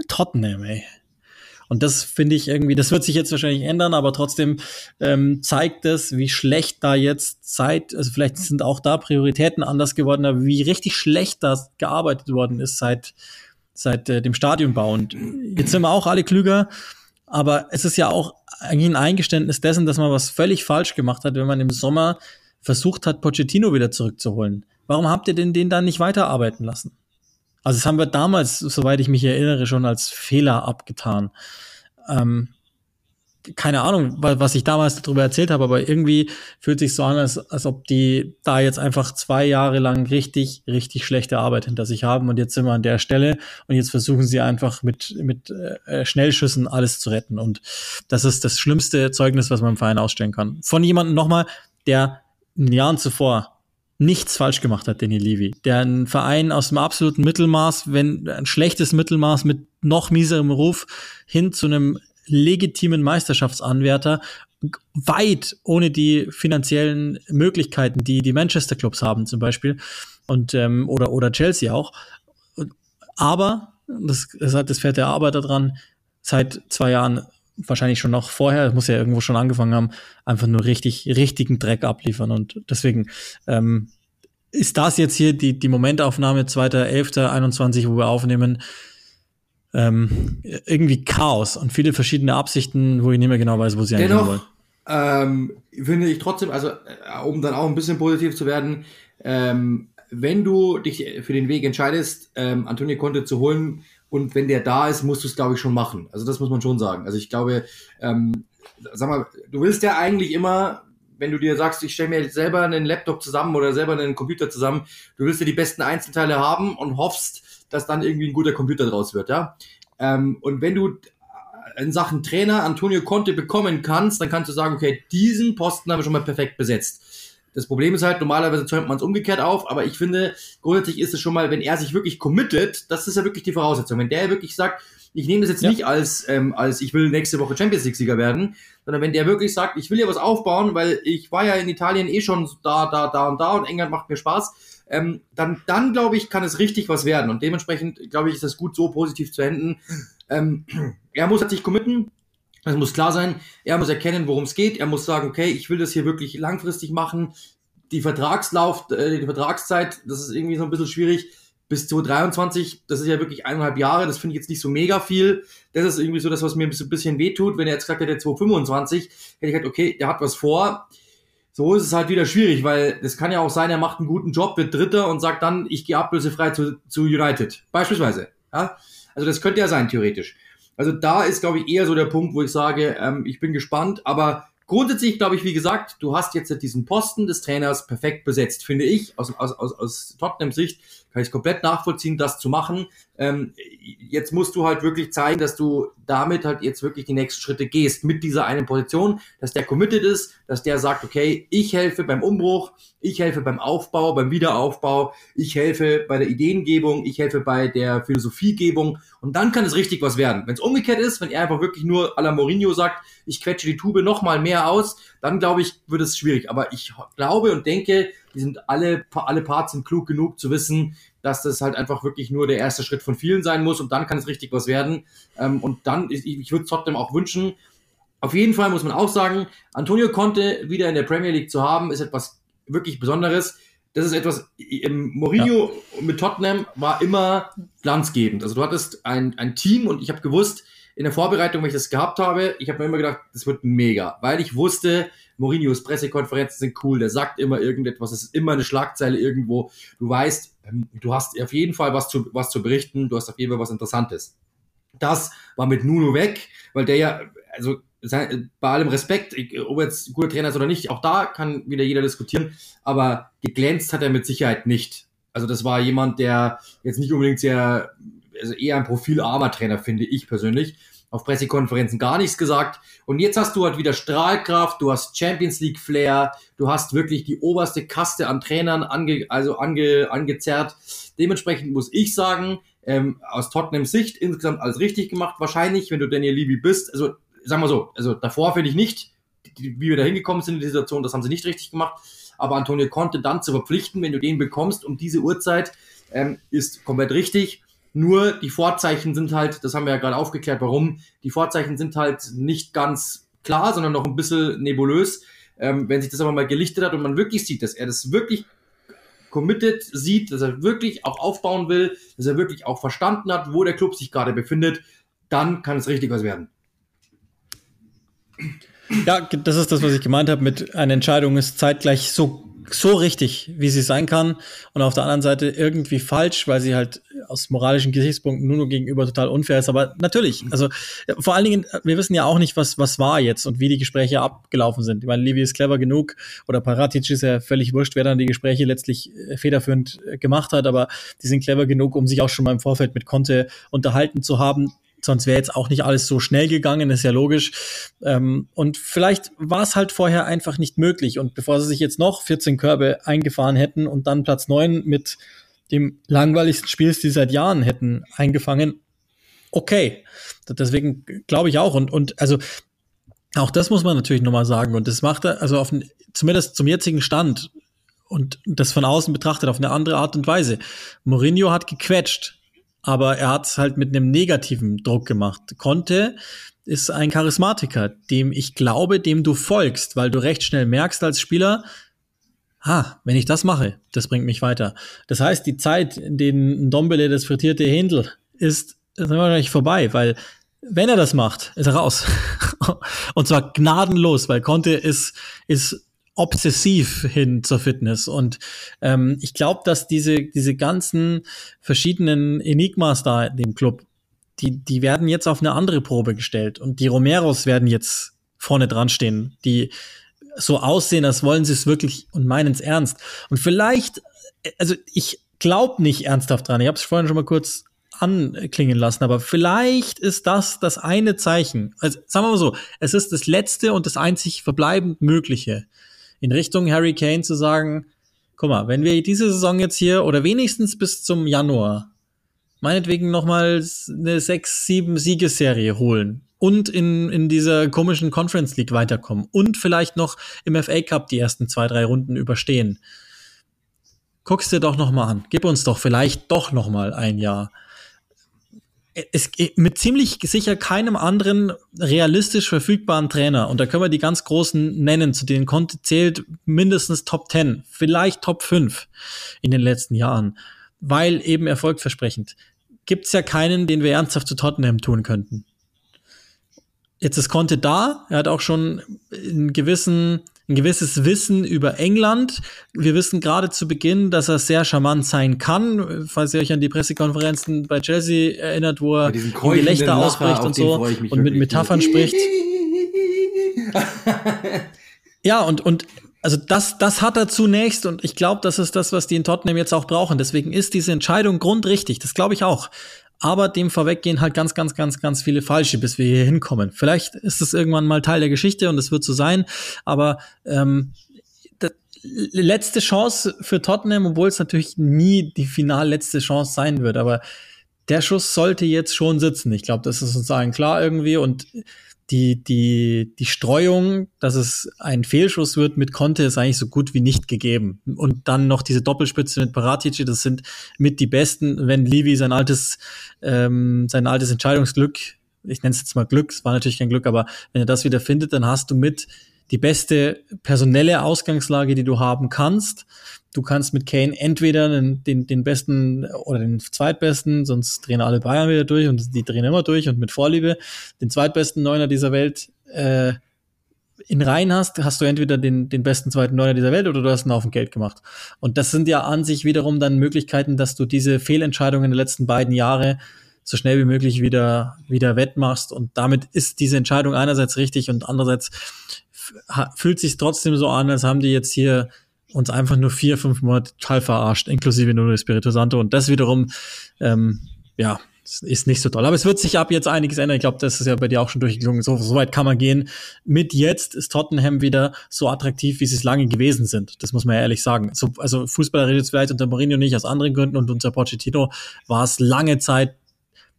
Tottenham, ey. Und das finde ich irgendwie, das wird sich jetzt wahrscheinlich ändern, aber trotzdem ähm, zeigt es, wie schlecht da jetzt seit, also vielleicht sind auch da Prioritäten anders geworden, aber wie richtig schlecht da gearbeitet worden ist seit, seit äh, dem Stadionbau. Und jetzt sind wir auch alle klüger, aber es ist ja auch eigentlich ein Eingeständnis dessen, dass man was völlig falsch gemacht hat, wenn man im Sommer versucht hat, Pochettino wieder zurückzuholen. Warum habt ihr denn den dann nicht weiterarbeiten lassen? Also das haben wir damals, soweit ich mich erinnere, schon als Fehler abgetan. Ähm, keine Ahnung, was ich damals darüber erzählt habe, aber irgendwie fühlt sich so an, als, als ob die da jetzt einfach zwei Jahre lang richtig, richtig schlechte Arbeit hinter sich haben und jetzt sind wir an der Stelle und jetzt versuchen sie einfach mit, mit äh, Schnellschüssen alles zu retten und das ist das schlimmste Zeugnis, was man im Verein ausstellen kann. Von jemandem nochmal, der in Jahren zuvor nichts falsch gemacht hat, Danny Levy. Der ein Verein aus dem absoluten Mittelmaß, wenn ein schlechtes Mittelmaß mit noch mieserem Ruf hin zu einem legitimen Meisterschaftsanwärter weit ohne die finanziellen Möglichkeiten, die die Manchester Clubs haben zum Beispiel und ähm, oder oder Chelsea auch. Aber das, das hat das fährt der Arbeiter dran seit zwei Jahren wahrscheinlich schon noch vorher, muss ja irgendwo schon angefangen haben, einfach nur richtig, richtigen Dreck abliefern. Und deswegen ähm, ist das jetzt hier die, die Momentaufnahme 2.11.21, wo wir aufnehmen, ähm, irgendwie Chaos und viele verschiedene Absichten, wo ich nicht mehr genau weiß, wo sie eigentlich wollen. Ähm, finde ich trotzdem, also äh, um dann auch ein bisschen positiv zu werden, ähm, wenn du dich für den Weg entscheidest, ähm, Antonio Conte zu holen, und wenn der da ist, musst du es, glaube ich, schon machen. Also das muss man schon sagen. Also ich glaube, ähm, sag mal, du willst ja eigentlich immer, wenn du dir sagst, ich stelle mir selber einen Laptop zusammen oder selber einen Computer zusammen, du willst ja die besten Einzelteile haben und hoffst, dass dann irgendwie ein guter Computer draus wird, ja. Ähm, und wenn du in Sachen Trainer Antonio Conte bekommen kannst, dann kannst du sagen, okay, diesen Posten haben wir schon mal perfekt besetzt. Das Problem ist halt, normalerweise zäumt man es umgekehrt auf, aber ich finde, grundsätzlich ist es schon mal, wenn er sich wirklich committet, das ist ja wirklich die Voraussetzung. Wenn der wirklich sagt, ich nehme das jetzt ja. nicht als, ähm, als ich will nächste Woche Champions League-Sieger werden, sondern wenn der wirklich sagt, ich will hier was aufbauen, weil ich war ja in Italien eh schon da, da, da und da und England macht mir Spaß, ähm, dann, dann glaube ich, kann es richtig was werden. Und dementsprechend, glaube ich, ist das gut, so positiv zu enden. Ähm, er muss sich committen, es muss klar sein, er muss erkennen, worum es geht. Er muss sagen, okay, ich will das hier wirklich langfristig machen. Die Vertragslauf, äh, die Vertragszeit, das ist irgendwie so ein bisschen schwierig. Bis 2023, das ist ja wirklich eineinhalb Jahre, das finde ich jetzt nicht so mega viel. Das ist irgendwie so das, was mir ein bisschen wehtut. Wenn er jetzt gesagt hätte, 2025, hätte ich gesagt, okay, der hat was vor. So ist es halt wieder schwierig, weil es kann ja auch sein, er macht einen guten Job, wird Dritter und sagt dann, ich gehe ablösefrei zu, zu United. Beispielsweise. Ja? Also das könnte ja sein, theoretisch. Also da ist, glaube ich, eher so der Punkt, wo ich sage, ähm, ich bin gespannt, aber grundsätzlich glaube ich, wie gesagt, du hast jetzt diesen Posten des Trainers perfekt besetzt, finde ich, aus, aus, aus, aus Tottenham Sicht kann ich komplett nachvollziehen, das zu machen. Ähm, jetzt musst du halt wirklich zeigen, dass du damit halt jetzt wirklich die nächsten Schritte gehst mit dieser einen Position, dass der committed ist, dass der sagt, okay, ich helfe beim Umbruch, ich helfe beim Aufbau, beim Wiederaufbau, ich helfe bei der Ideengebung, ich helfe bei der Philosophiegebung und dann kann es richtig was werden. Wenn es umgekehrt ist, wenn er einfach wirklich nur à la Mourinho sagt, ich quetsche die Tube noch mal mehr aus, dann glaube ich, wird es schwierig. Aber ich glaube und denke, die sind alle, alle Parts sind klug genug zu wissen, dass das halt einfach wirklich nur der erste Schritt von vielen sein muss und dann kann es richtig was werden. Ähm, und dann, ich, ich würde trotzdem auch wünschen, auf jeden Fall muss man auch sagen, Antonio Conte wieder in der Premier League zu haben, ist etwas wirklich Besonderes. Das ist etwas, im Mourinho ja. mit Tottenham war immer glanzgebend. Also du hattest ein, ein Team und ich habe gewusst, in der Vorbereitung, wenn ich das gehabt habe, ich habe mir immer gedacht, das wird mega, weil ich wusste, Mourinhos Pressekonferenzen sind cool, der sagt immer irgendetwas, es ist immer eine Schlagzeile irgendwo. Du weißt, ähm, du hast auf jeden Fall was zu, was zu berichten, du hast auf jeden Fall was Interessantes. Das war mit Nuno weg, weil der ja, also bei allem Respekt, ob er jetzt guter Trainer ist oder nicht, auch da kann wieder jeder diskutieren, aber geglänzt hat er mit Sicherheit nicht. Also das war jemand, der jetzt nicht unbedingt sehr, also eher ein profilarmer Trainer, finde ich persönlich auf Pressekonferenzen gar nichts gesagt. Und jetzt hast du halt wieder Strahlkraft, du hast Champions League Flair, du hast wirklich die oberste Kaste an Trainern ange, also ange, angezerrt. Dementsprechend muss ich sagen, ähm, aus Tottenham Sicht insgesamt alles richtig gemacht. Wahrscheinlich, wenn du Daniel Levy bist, also sagen wir so, also davor finde ich nicht, wie wir da hingekommen sind in die Situation, das haben sie nicht richtig gemacht. Aber Antonio Conte dann zu verpflichten, wenn du den bekommst um diese Uhrzeit, ähm, ist komplett richtig. Nur die Vorzeichen sind halt, das haben wir ja gerade aufgeklärt, warum, die Vorzeichen sind halt nicht ganz klar, sondern noch ein bisschen nebulös. Ähm, wenn sich das aber mal gelichtet hat und man wirklich sieht, dass er das wirklich committed sieht, dass er wirklich auch aufbauen will, dass er wirklich auch verstanden hat, wo der Club sich gerade befindet, dann kann es richtig was werden. Ja, das ist das, was ich gemeint habe mit einer Entscheidung ist zeitgleich so so richtig, wie sie sein kann und auf der anderen Seite irgendwie falsch, weil sie halt aus moralischen Gesichtspunkten nur, gegenüber total unfair ist. Aber natürlich, also vor allen Dingen, wir wissen ja auch nicht, was, was war jetzt und wie die Gespräche abgelaufen sind. Ich meine, Levi ist clever genug oder Paratic ist ja völlig wurscht, wer dann die Gespräche letztlich äh, federführend äh, gemacht hat, aber die sind clever genug, um sich auch schon mal im Vorfeld mit Conte unterhalten zu haben, sonst wäre jetzt auch nicht alles so schnell gegangen, ist ja logisch. Ähm, und vielleicht war es halt vorher einfach nicht möglich. Und bevor sie sich jetzt noch 14 Körbe eingefahren hätten und dann Platz 9 mit dem langweiligsten Spiel, die sie seit Jahren hätten eingefangen, okay. Deswegen glaube ich auch. Und, und also auch das muss man natürlich nochmal sagen. Und das macht er, also auf, zumindest zum jetzigen Stand und das von außen betrachtet auf eine andere Art und Weise. Mourinho hat gequetscht aber er hat es halt mit einem negativen Druck gemacht. Conte ist ein Charismatiker, dem ich glaube, dem du folgst, weil du recht schnell merkst als Spieler, ha, wenn ich das mache, das bringt mich weiter. Das heißt, die Zeit, in der Dombele das frittierte Händel ist, ist immer noch nicht vorbei, weil wenn er das macht, ist er raus. Und zwar gnadenlos, weil Conte ist, ist obsessiv hin zur Fitness. Und ähm, ich glaube, dass diese, diese ganzen verschiedenen Enigmas da in dem Club, die, die werden jetzt auf eine andere Probe gestellt. Und die Romeros werden jetzt vorne dran stehen, die so aussehen, als wollen sie es wirklich und meinen es ernst. Und vielleicht, also ich glaube nicht ernsthaft dran. Ich habe es vorhin schon mal kurz anklingen lassen, aber vielleicht ist das das eine Zeichen. Also sagen wir mal so, es ist das letzte und das einzig verbleibend Mögliche in Richtung Harry Kane zu sagen, guck mal, wenn wir diese Saison jetzt hier oder wenigstens bis zum Januar meinetwegen noch mal eine 6, 7 Siegesserie holen und in, in dieser komischen Conference League weiterkommen und vielleicht noch im FA Cup die ersten zwei, drei Runden überstehen. Guck's dir doch noch mal an. Gib uns doch vielleicht doch noch mal ein Jahr es mit ziemlich sicher keinem anderen realistisch verfügbaren Trainer, und da können wir die ganz großen nennen, zu denen Conte zählt mindestens Top 10, vielleicht Top 5 in den letzten Jahren, weil eben erfolgversprechend. Gibt's ja keinen, den wir ernsthaft zu Tottenham tun könnten. Jetzt ist Conte da, er hat auch schon einen gewissen ein gewisses Wissen über England. Wir wissen gerade zu Beginn, dass er sehr charmant sein kann, falls ihr euch an die Pressekonferenzen bei Chelsea erinnert, wo er Gelächter ausbricht und so und mit Metaphern spricht. ja, und, und also das, das hat er zunächst und ich glaube, das ist das, was die in Tottenham jetzt auch brauchen. Deswegen ist diese Entscheidung grundrichtig. Das glaube ich auch. Aber dem vorweggehen halt ganz, ganz, ganz, ganz viele falsche, bis wir hier hinkommen. Vielleicht ist es irgendwann mal Teil der Geschichte und es wird so sein. Aber ähm, letzte Chance für Tottenham, obwohl es natürlich nie die final letzte Chance sein wird. Aber der Schuss sollte jetzt schon sitzen. Ich glaube, das ist uns allen klar irgendwie. Und die, die, die Streuung, dass es ein Fehlschuss wird mit Conte, ist eigentlich so gut wie nicht gegeben. Und dann noch diese Doppelspitze mit Paratici, das sind mit die besten, wenn Levi sein altes, ähm, sein altes Entscheidungsglück, ich nenne es jetzt mal Glück, es war natürlich kein Glück, aber wenn er das wieder findet, dann hast du mit die beste personelle Ausgangslage, die du haben kannst. Du kannst mit Kane entweder den, den, den besten oder den zweitbesten, sonst drehen alle Bayern wieder durch und die drehen immer durch und mit Vorliebe den zweitbesten Neuner dieser Welt äh, in Reihen hast, hast du entweder den, den besten zweiten Neuner dieser Welt oder du hast einen Haufen Geld gemacht. Und das sind ja an sich wiederum dann Möglichkeiten, dass du diese Fehlentscheidungen der letzten beiden Jahre so schnell wie möglich wieder, wieder wettmachst. Und damit ist diese Entscheidung einerseits richtig und andererseits fühlt sich trotzdem so an, als haben die jetzt hier uns einfach nur vier, fünf Monate total verarscht, inklusive Nuno Espirito Santo. Und das wiederum, ähm, ja, ist nicht so toll. Aber es wird sich ab jetzt einiges ändern. Ich glaube, das ist ja bei dir auch schon durchgeklungen. So, so weit kann man gehen. Mit jetzt ist Tottenham wieder so attraktiv, wie sie es lange gewesen sind. Das muss man ja ehrlich sagen. So, also Fußballer redet vielleicht unter Mourinho nicht aus anderen Gründen und unter Pochettino war es lange Zeit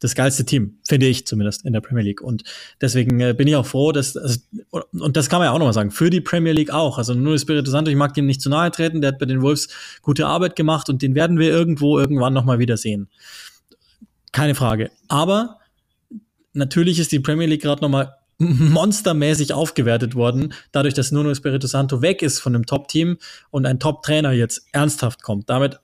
das geilste Team, finde ich zumindest in der Premier League. Und deswegen äh, bin ich auch froh, dass, also, und das kann man ja auch nochmal sagen, für die Premier League auch. Also nur Spirito Santo, ich mag dem nicht zu nahe treten, der hat bei den Wolves gute Arbeit gemacht und den werden wir irgendwo irgendwann nochmal wiedersehen. Keine Frage. Aber natürlich ist die Premier League gerade nochmal monstermäßig aufgewertet worden, dadurch, dass Nuno Espirito Santo weg ist von dem Top-Team und ein Top-Trainer jetzt ernsthaft kommt. Damit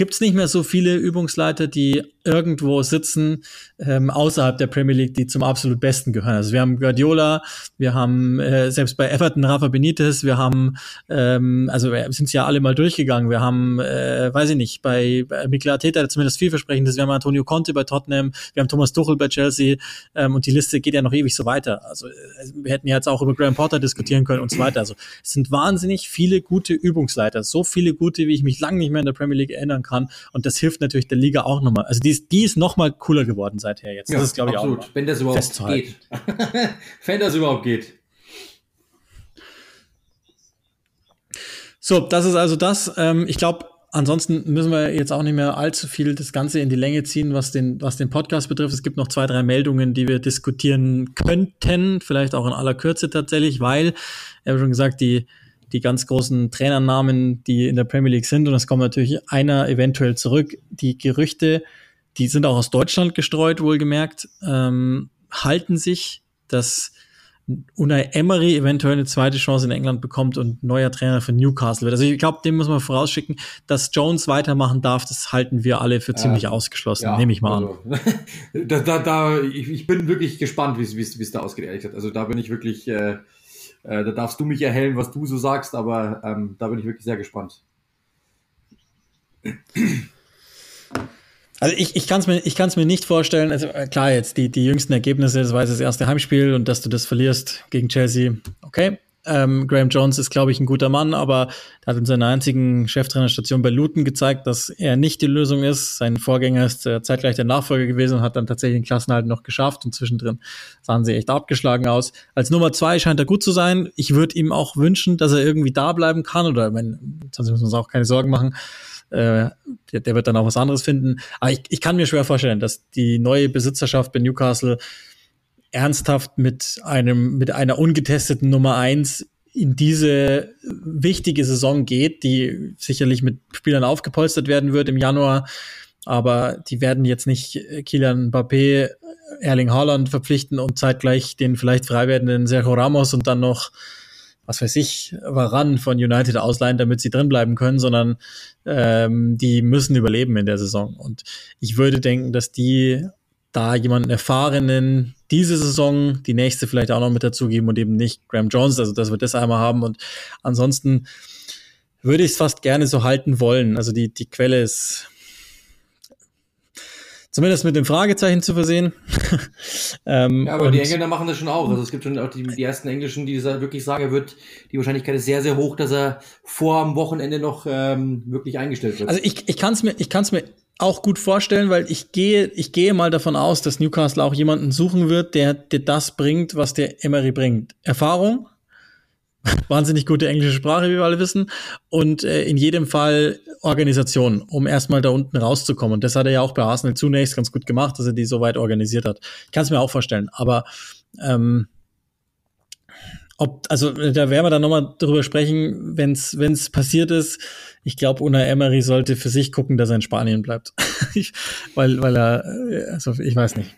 gibt es nicht mehr so viele Übungsleiter, die irgendwo sitzen ähm, außerhalb der Premier League, die zum absolut Besten gehören. Also wir haben Guardiola, wir haben äh, selbst bei Everton Rafa Benitez, wir haben, ähm, also wir sind ja alle mal durchgegangen. Wir haben, äh, weiß ich nicht, bei, bei Mikel Arteta zumindest vielversprechendes. Wir haben Antonio Conte bei Tottenham, wir haben Thomas Tuchel bei Chelsea ähm, und die Liste geht ja noch ewig so weiter. Also äh, wir hätten ja jetzt auch über Graham Potter diskutieren können und so weiter. Also es sind wahnsinnig viele gute Übungsleiter, so viele gute, wie ich mich lange nicht mehr in der Premier League erinnern kann. Und das hilft natürlich der Liga auch nochmal. Also die ist, die ist noch mal cooler geworden seither jetzt. Das ja, ist, glaube ich, absolut. auch. Wenn das überhaupt geht. Wenn das überhaupt geht. So, das ist also das. Ähm, ich glaube, ansonsten müssen wir jetzt auch nicht mehr allzu viel das Ganze in die Länge ziehen, was den, was den Podcast betrifft. Es gibt noch zwei, drei Meldungen, die wir diskutieren könnten, vielleicht auch in aller Kürze tatsächlich, weil, ich habe schon gesagt, die, die ganz großen Trainernamen, die in der Premier League sind, und es kommt natürlich einer eventuell zurück. Die Gerüchte die sind auch aus Deutschland gestreut, wohlgemerkt, ähm, halten sich, dass Unai Emery eventuell eine zweite Chance in England bekommt und neuer Trainer für Newcastle wird. Also ich glaube, dem muss man vorausschicken, dass Jones weitermachen darf, das halten wir alle für ziemlich ausgeschlossen, ja, nehme ich mal also, an. da, da, da, ich, ich bin wirklich gespannt, wie es da ausgeht, ehrlich gesagt. Also da bin ich wirklich, äh, äh, da darfst du mich erhellen, was du so sagst, aber ähm, da bin ich wirklich sehr gespannt. Also ich, ich kann es mir, mir nicht vorstellen, also äh, klar jetzt die, die jüngsten Ergebnisse, das war jetzt das erste Heimspiel und dass du das verlierst gegen Chelsea, okay. Ähm, Graham Jones ist, glaube ich, ein guter Mann, aber er hat in seiner einzigen Cheftrainerstation bei Luton gezeigt, dass er nicht die Lösung ist. Sein Vorgänger ist äh, zeitgleich der Nachfolger gewesen und hat dann tatsächlich den Klassenhalt noch geschafft und zwischendrin sahen sie echt abgeschlagen aus. Als Nummer zwei scheint er gut zu sein. Ich würde ihm auch wünschen, dass er irgendwie da bleiben kann oder, wenn, sonst müssen wir uns auch keine Sorgen machen äh, der, der wird dann auch was anderes finden. Aber ich, ich kann mir schwer vorstellen, dass die neue Besitzerschaft bei Newcastle ernsthaft mit einem, mit einer ungetesteten Nummer eins in diese wichtige Saison geht, die sicherlich mit Spielern aufgepolstert werden wird im Januar. Aber die werden jetzt nicht Kilian Mbappé, Erling Haaland verpflichten und zeitgleich den vielleicht frei werdenden Sergio Ramos und dann noch was weiß ich, Varan von United ausleihen, damit sie drin bleiben können, sondern ähm, die müssen überleben in der Saison. Und ich würde denken, dass die da jemanden Erfahrenen diese Saison, die nächste vielleicht auch noch mit dazugeben und eben nicht Graham Jones, also dass wir das einmal haben. Und ansonsten würde ich es fast gerne so halten wollen. Also die, die Quelle ist zumindest mit dem Fragezeichen zu versehen. ähm, ja, aber die Engländer machen das schon auch. Also es gibt schon auch die, die ersten Englischen, die wirklich sagen, er wird, die Wahrscheinlichkeit ist sehr, sehr hoch, dass er vor am Wochenende noch ähm, wirklich eingestellt wird. Also ich, ich kann es mir, ich kann es mir auch gut vorstellen, weil ich gehe, ich gehe mal davon aus, dass Newcastle auch jemanden suchen wird, der, der das bringt, was der Emery bringt. Erfahrung, wahnsinnig gute englische Sprache, wie wir alle wissen, und äh, in jedem Fall Organisation, um erstmal da unten rauszukommen. Und das hat er ja auch bei Arsenal zunächst ganz gut gemacht, dass er die so weit organisiert hat. Ich kann es mir auch vorstellen, aber ähm, ob, also da werden wir dann nochmal drüber sprechen, wenn es passiert ist. Ich glaube, Una Emery sollte für sich gucken, dass er in Spanien bleibt. weil, weil er, äh, also ich weiß nicht.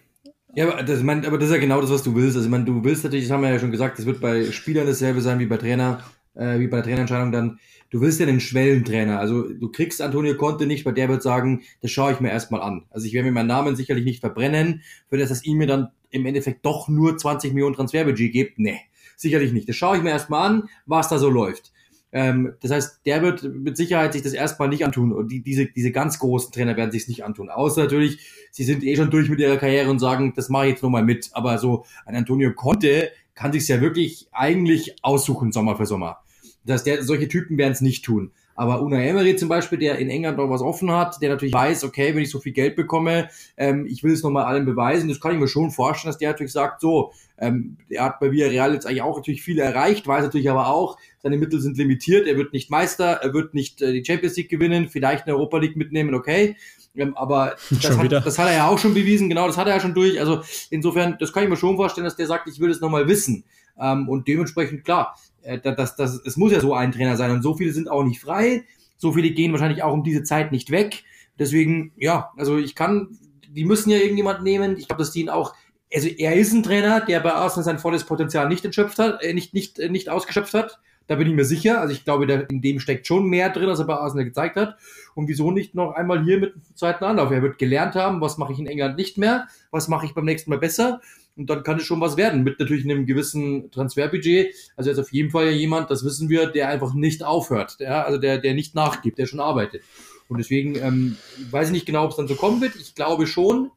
Ja, aber das, mein, aber das ist ja genau das, was du willst. Also ich meine, du willst natürlich, das haben wir ja schon gesagt, das wird bei Spielern dasselbe sein wie bei Trainer, äh, wie bei der Trainerentscheidung dann. Du willst ja den Schwellentrainer. Also du kriegst Antonio Conte nicht, weil der wird sagen, das schaue ich mir erstmal an. Also ich werde mir meinen Namen sicherlich nicht verbrennen, für das, dass ihm mir dann im Endeffekt doch nur 20 Millionen Transferbudget gibt. Nee Sicherlich nicht. Das schaue ich mir erstmal an, was da so läuft. Ähm, das heißt, der wird mit Sicherheit sich das erstmal nicht antun. Und die, diese, diese ganz großen Trainer werden sich nicht antun. Außer natürlich, sie sind eh schon durch mit ihrer Karriere und sagen, das mache ich jetzt nochmal mit. Aber so ein Antonio Conte kann sich's ja wirklich eigentlich aussuchen, Sommer für Sommer. Das heißt, der, solche Typen werden es nicht tun. Aber Una Emery zum Beispiel, der in England noch was offen hat, der natürlich weiß, okay, wenn ich so viel Geld bekomme, ähm, ich will es nochmal allen beweisen, das kann ich mir schon vorstellen, dass der natürlich sagt, so, ähm, er hat bei Villarreal jetzt eigentlich auch natürlich viel erreicht, weiß natürlich aber auch, seine Mittel sind limitiert, er wird nicht Meister, er wird nicht äh, die Champions League gewinnen, vielleicht eine Europa League mitnehmen, okay, ähm, aber das hat, das hat, er ja auch schon bewiesen, genau, das hat er ja schon durch. Also insofern, das kann ich mir schon vorstellen, dass der sagt, ich will es nochmal wissen. Ähm, und dementsprechend, klar, äh, das, das, es muss ja so ein Trainer sein. Und so viele sind auch nicht frei. So viele gehen wahrscheinlich auch um diese Zeit nicht weg. Deswegen, ja, also ich kann, die müssen ja irgendjemand nehmen. Ich glaube, dass die ihn auch, also er ist ein Trainer, der bei Arsenal sein volles Potenzial nicht entschöpft hat, äh, nicht, nicht, äh, nicht ausgeschöpft hat. Da bin ich mir sicher. Also ich glaube, in dem steckt schon mehr drin, als er bei Arsenal gezeigt hat. Und wieso nicht noch einmal hier mit dem zweiten Anlauf? Er wird gelernt haben, was mache ich in England nicht mehr, was mache ich beim nächsten Mal besser. Und dann kann es schon was werden, mit natürlich einem gewissen Transferbudget. Also ist auf jeden Fall ja jemand, das wissen wir, der einfach nicht aufhört, der, also der, der nicht nachgibt, der schon arbeitet. Und deswegen ähm, weiß ich nicht genau, ob es dann so kommen wird. Ich glaube schon.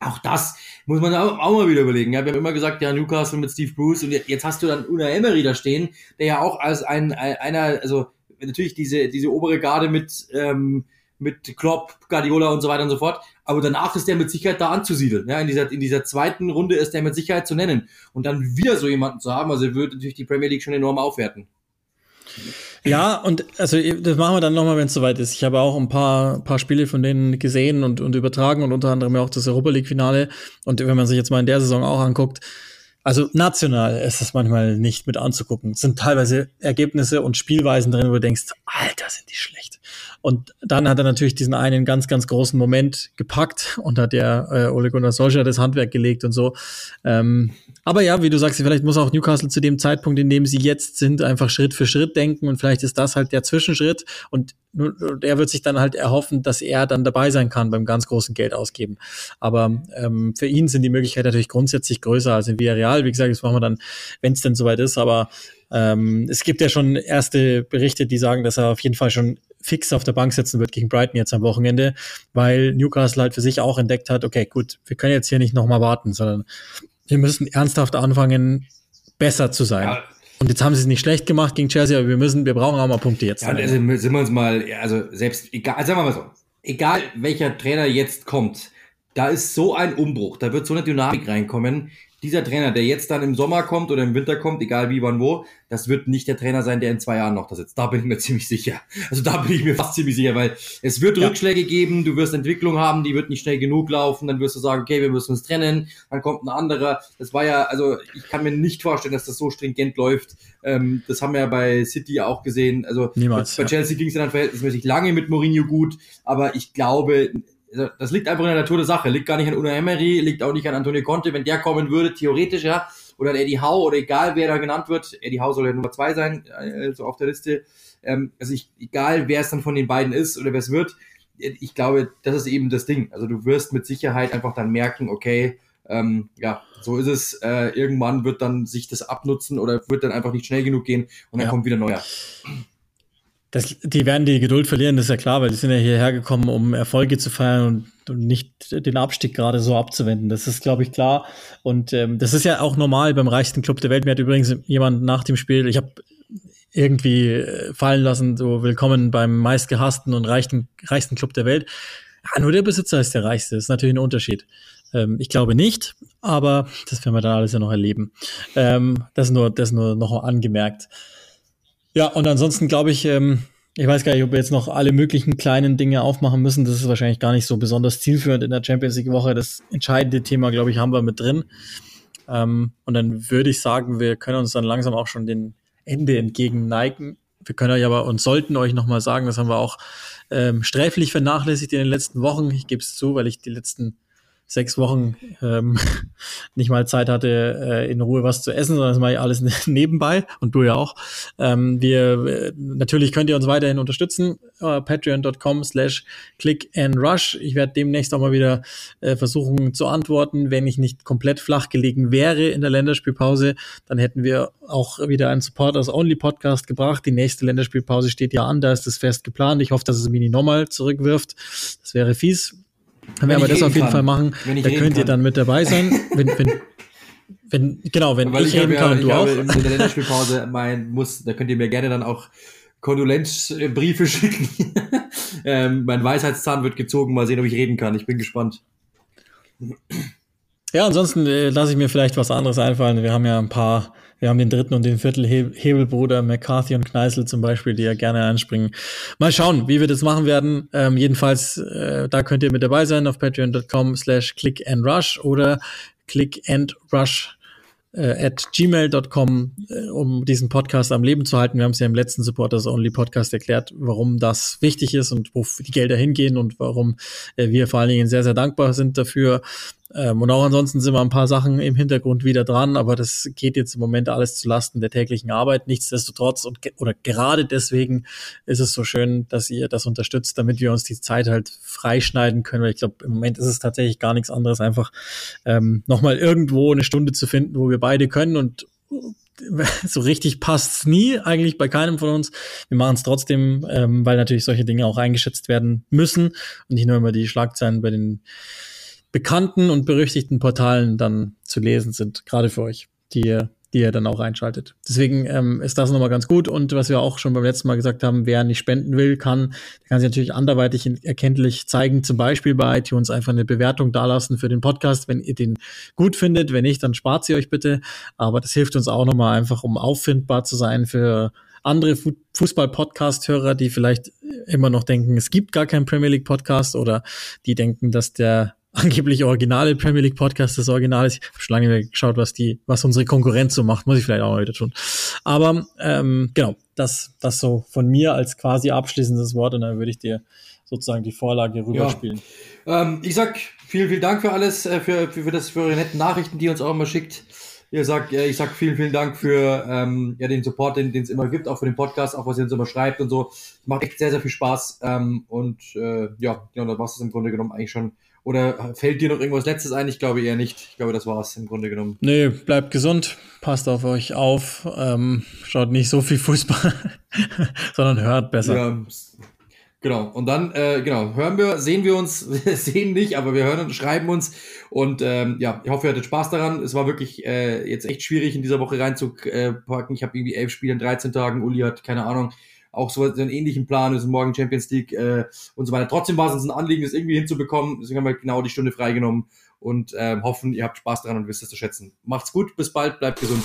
Auch das muss man auch, auch mal wieder überlegen. Ja, wir haben immer gesagt, ja, Newcastle mit Steve Bruce und jetzt hast du dann Una Emery da stehen, der ja auch als ein, einer, also natürlich diese, diese obere Garde mit, ähm, mit Klopp, Guardiola und so weiter und so fort. Aber danach ist der mit Sicherheit da anzusiedeln. Ja, in dieser, in dieser zweiten Runde ist der mit Sicherheit zu nennen. Und dann wieder so jemanden zu haben, also würde natürlich die Premier League schon enorm aufwerten. Ja, und also das machen wir dann nochmal, wenn es soweit ist. Ich habe auch ein paar, paar Spiele von denen gesehen und, und übertragen und unter anderem auch das Europa League-Finale. Und wenn man sich jetzt mal in der Saison auch anguckt, also national ist es manchmal nicht mit anzugucken. Es sind teilweise Ergebnisse und Spielweisen drin, wo du denkst, Alter, sind die schlecht. Und dann hat er natürlich diesen einen ganz, ganz großen Moment gepackt und hat der äh, Ole Gunnar Solskjaer das Handwerk gelegt und so. Ähm, aber ja, wie du sagst, vielleicht muss auch Newcastle zu dem Zeitpunkt, in dem sie jetzt sind, einfach Schritt für Schritt denken und vielleicht ist das halt der Zwischenschritt und er wird sich dann halt erhoffen, dass er dann dabei sein kann beim ganz großen Geld ausgeben. Aber ähm, für ihn sind die Möglichkeiten natürlich grundsätzlich größer als in Villarreal. Wie gesagt, das machen wir dann, wenn es denn soweit ist. Aber ähm, es gibt ja schon erste Berichte, die sagen, dass er auf jeden Fall schon fix auf der Bank sitzen wird gegen Brighton jetzt am Wochenende, weil Newcastle halt für sich auch entdeckt hat, okay, gut, wir können jetzt hier nicht nochmal warten, sondern wir müssen ernsthaft anfangen, besser zu sein. Ja. Und jetzt haben sie es nicht schlecht gemacht gegen Chelsea, aber wir müssen, wir brauchen auch mal Punkte jetzt. Ja, also sind wir uns mal, also selbst, egal, sagen wir mal so, egal welcher Trainer jetzt kommt, da ist so ein Umbruch, da wird so eine Dynamik reinkommen, dieser Trainer, der jetzt dann im Sommer kommt oder im Winter kommt, egal wie, wann, wo, das wird nicht der Trainer sein, der in zwei Jahren noch da sitzt. Da bin ich mir ziemlich sicher. Also da bin ich mir fast ziemlich sicher, weil es wird ja. Rückschläge geben, du wirst Entwicklung haben, die wird nicht schnell genug laufen, dann wirst du sagen, okay, wir müssen uns trennen, dann kommt ein anderer. Das war ja, also ich kann mir nicht vorstellen, dass das so stringent läuft. Ähm, das haben wir ja bei City auch gesehen. Also Niemals, bei, ja. Chelsea ging es dann verhältnismäßig lange mit Mourinho gut, aber ich glaube, das liegt einfach in der Natur der Sache. Liegt gar nicht an Una Emery, liegt auch nicht an Antonio Conte. Wenn der kommen würde, theoretisch, ja, oder an Eddie Howe oder egal wer da genannt wird, Eddie Howe soll ja Nummer zwei sein, äh, so auf der Liste. Ähm, also ich, egal wer es dann von den beiden ist oder wer es wird, ich glaube, das ist eben das Ding. Also du wirst mit Sicherheit einfach dann merken, okay, ähm, ja, so ist es. Äh, irgendwann wird dann sich das abnutzen oder wird dann einfach nicht schnell genug gehen und dann ja. kommt wieder neuer. Das, die werden die Geduld verlieren, das ist ja klar, weil die sind ja hierher gekommen, um Erfolge zu feiern und, und nicht den Abstieg gerade so abzuwenden. Das ist, glaube ich, klar. Und ähm, das ist ja auch normal beim reichsten Club der Welt. Mir hat übrigens jemand nach dem Spiel, ich habe irgendwie äh, fallen lassen, so willkommen beim meistgehassten und reichsten, reichsten Club der Welt. Ja, nur der Besitzer ist der reichste. Das ist natürlich ein Unterschied. Ähm, ich glaube nicht, aber das werden wir dann alles ja noch erleben. Ähm, das nur, das nur noch angemerkt. Ja, und ansonsten glaube ich, ähm, ich weiß gar nicht, ob wir jetzt noch alle möglichen kleinen Dinge aufmachen müssen. Das ist wahrscheinlich gar nicht so besonders zielführend in der Champions League Woche. Das entscheidende Thema, glaube ich, haben wir mit drin. Ähm, und dann würde ich sagen, wir können uns dann langsam auch schon den Ende entgegen neigen. Wir können euch aber und sollten euch nochmal sagen, das haben wir auch ähm, sträflich vernachlässigt in den letzten Wochen. Ich gebe es zu, weil ich die letzten sechs Wochen ähm, nicht mal Zeit hatte, äh, in Ruhe was zu essen, sondern das mache ich alles nebenbei und du ja auch. Ähm, wir äh, natürlich könnt ihr uns weiterhin unterstützen. Uh, Patreon.com slash click and rush. Ich werde demnächst auch mal wieder äh, versuchen zu antworten. Wenn ich nicht komplett flach gelegen wäre in der Länderspielpause, dann hätten wir auch wieder einen Supporters Only Podcast gebracht. Die nächste Länderspielpause steht ja an, da ist das fest geplant. Ich hoffe, dass es Mini nochmal zurückwirft. Das wäre fies wenn wir aber das auf jeden kann. Fall machen, da könnt kann. ihr dann mit dabei sein. Wenn, wenn, wenn, genau, wenn Weil ich, ich reden kann ja, und du auch. In der Länderspielpause mein, muss, da könnt ihr mir gerne dann auch Kondolenzbriefe schicken. ähm, mein Weisheitszahn wird gezogen, mal sehen, ob ich reden kann. Ich bin gespannt. Ja, ansonsten äh, lasse ich mir vielleicht was anderes einfallen. Wir haben ja ein paar wir haben den dritten und den viertel Hebelbruder McCarthy und Kneißl zum Beispiel, die ja gerne einspringen. Mal schauen, wie wir das machen werden. Ähm, jedenfalls, äh, da könnt ihr mit dabei sein auf patreon.com slash click and rush oder click and rush äh, at gmail.com, äh, um diesen Podcast am Leben zu halten. Wir haben es ja im letzten Supporters Only Podcast erklärt, warum das wichtig ist und wo die Gelder hingehen und warum äh, wir vor allen Dingen sehr, sehr dankbar sind dafür. Ähm, und auch ansonsten sind wir ein paar Sachen im Hintergrund wieder dran, aber das geht jetzt im Moment alles zu Lasten der täglichen Arbeit. Nichtsdestotrotz und ge oder gerade deswegen ist es so schön, dass ihr das unterstützt, damit wir uns die Zeit halt freischneiden können. Weil ich glaube, im Moment ist es tatsächlich gar nichts anderes, einfach ähm, nochmal irgendwo eine Stunde zu finden, wo wir beide können und so richtig passt's nie, eigentlich bei keinem von uns. Wir machen es trotzdem, ähm, weil natürlich solche Dinge auch eingeschätzt werden müssen und nicht nur immer die Schlagzeilen bei den bekannten und berüchtigten Portalen dann zu lesen sind, gerade für euch, die ihr, die ihr dann auch einschaltet. Deswegen ähm, ist das nochmal ganz gut. Und was wir auch schon beim letzten Mal gesagt haben, wer nicht spenden will, kann, der kann sich natürlich anderweitig erkenntlich zeigen, zum Beispiel bei iTunes einfach eine Bewertung dalassen für den Podcast, wenn ihr den gut findet. Wenn nicht, dann spart sie euch bitte. Aber das hilft uns auch nochmal einfach, um auffindbar zu sein für andere Fußball-Podcast-Hörer, die vielleicht immer noch denken, es gibt gar keinen Premier League Podcast oder die denken, dass der angeblich originale Premier League Podcast das Original ist. Ich habe schon lange nicht mehr geschaut, was die, was unsere Konkurrenz so macht. Muss ich vielleicht auch mal wieder tun. Aber ähm, genau, das, das so von mir als quasi abschließendes Wort und dann würde ich dir sozusagen die Vorlage rüberspielen. Ja. Ähm, ich sag vielen, vielen Dank für alles, äh, für, für, für, das, für eure netten Nachrichten, die ihr uns auch immer schickt. Ihr sagt, äh, ich sag vielen, vielen Dank für ähm, ja, den Support, den es immer gibt, auch für den Podcast, auch was ihr uns immer schreibt und so. Macht echt sehr, sehr viel Spaß. Ähm, und äh, ja, ja, da war es im Grunde genommen eigentlich schon oder fällt dir noch irgendwas Letztes ein? Ich glaube eher nicht. Ich glaube, das war es im Grunde genommen. Nee, bleibt gesund, passt auf euch auf, ähm, schaut nicht so viel Fußball, sondern hört besser. Ja, genau. Und dann, äh, genau, hören wir, sehen wir uns, sehen nicht, aber wir hören und schreiben uns. Und ähm, ja, ich hoffe, ihr hattet Spaß daran. Es war wirklich äh, jetzt echt schwierig, in dieser Woche reinzupacken. Ich habe irgendwie elf Spiele in 13 Tagen. Uli hat, keine Ahnung, auch so einen ähnlichen Plan, ist morgen Champions League äh, und so weiter. Trotzdem war es uns ein Anliegen, das irgendwie hinzubekommen. Deswegen haben wir genau die Stunde freigenommen und äh, hoffen, ihr habt Spaß daran und wisst es zu schätzen. Macht's gut, bis bald, bleibt gesund.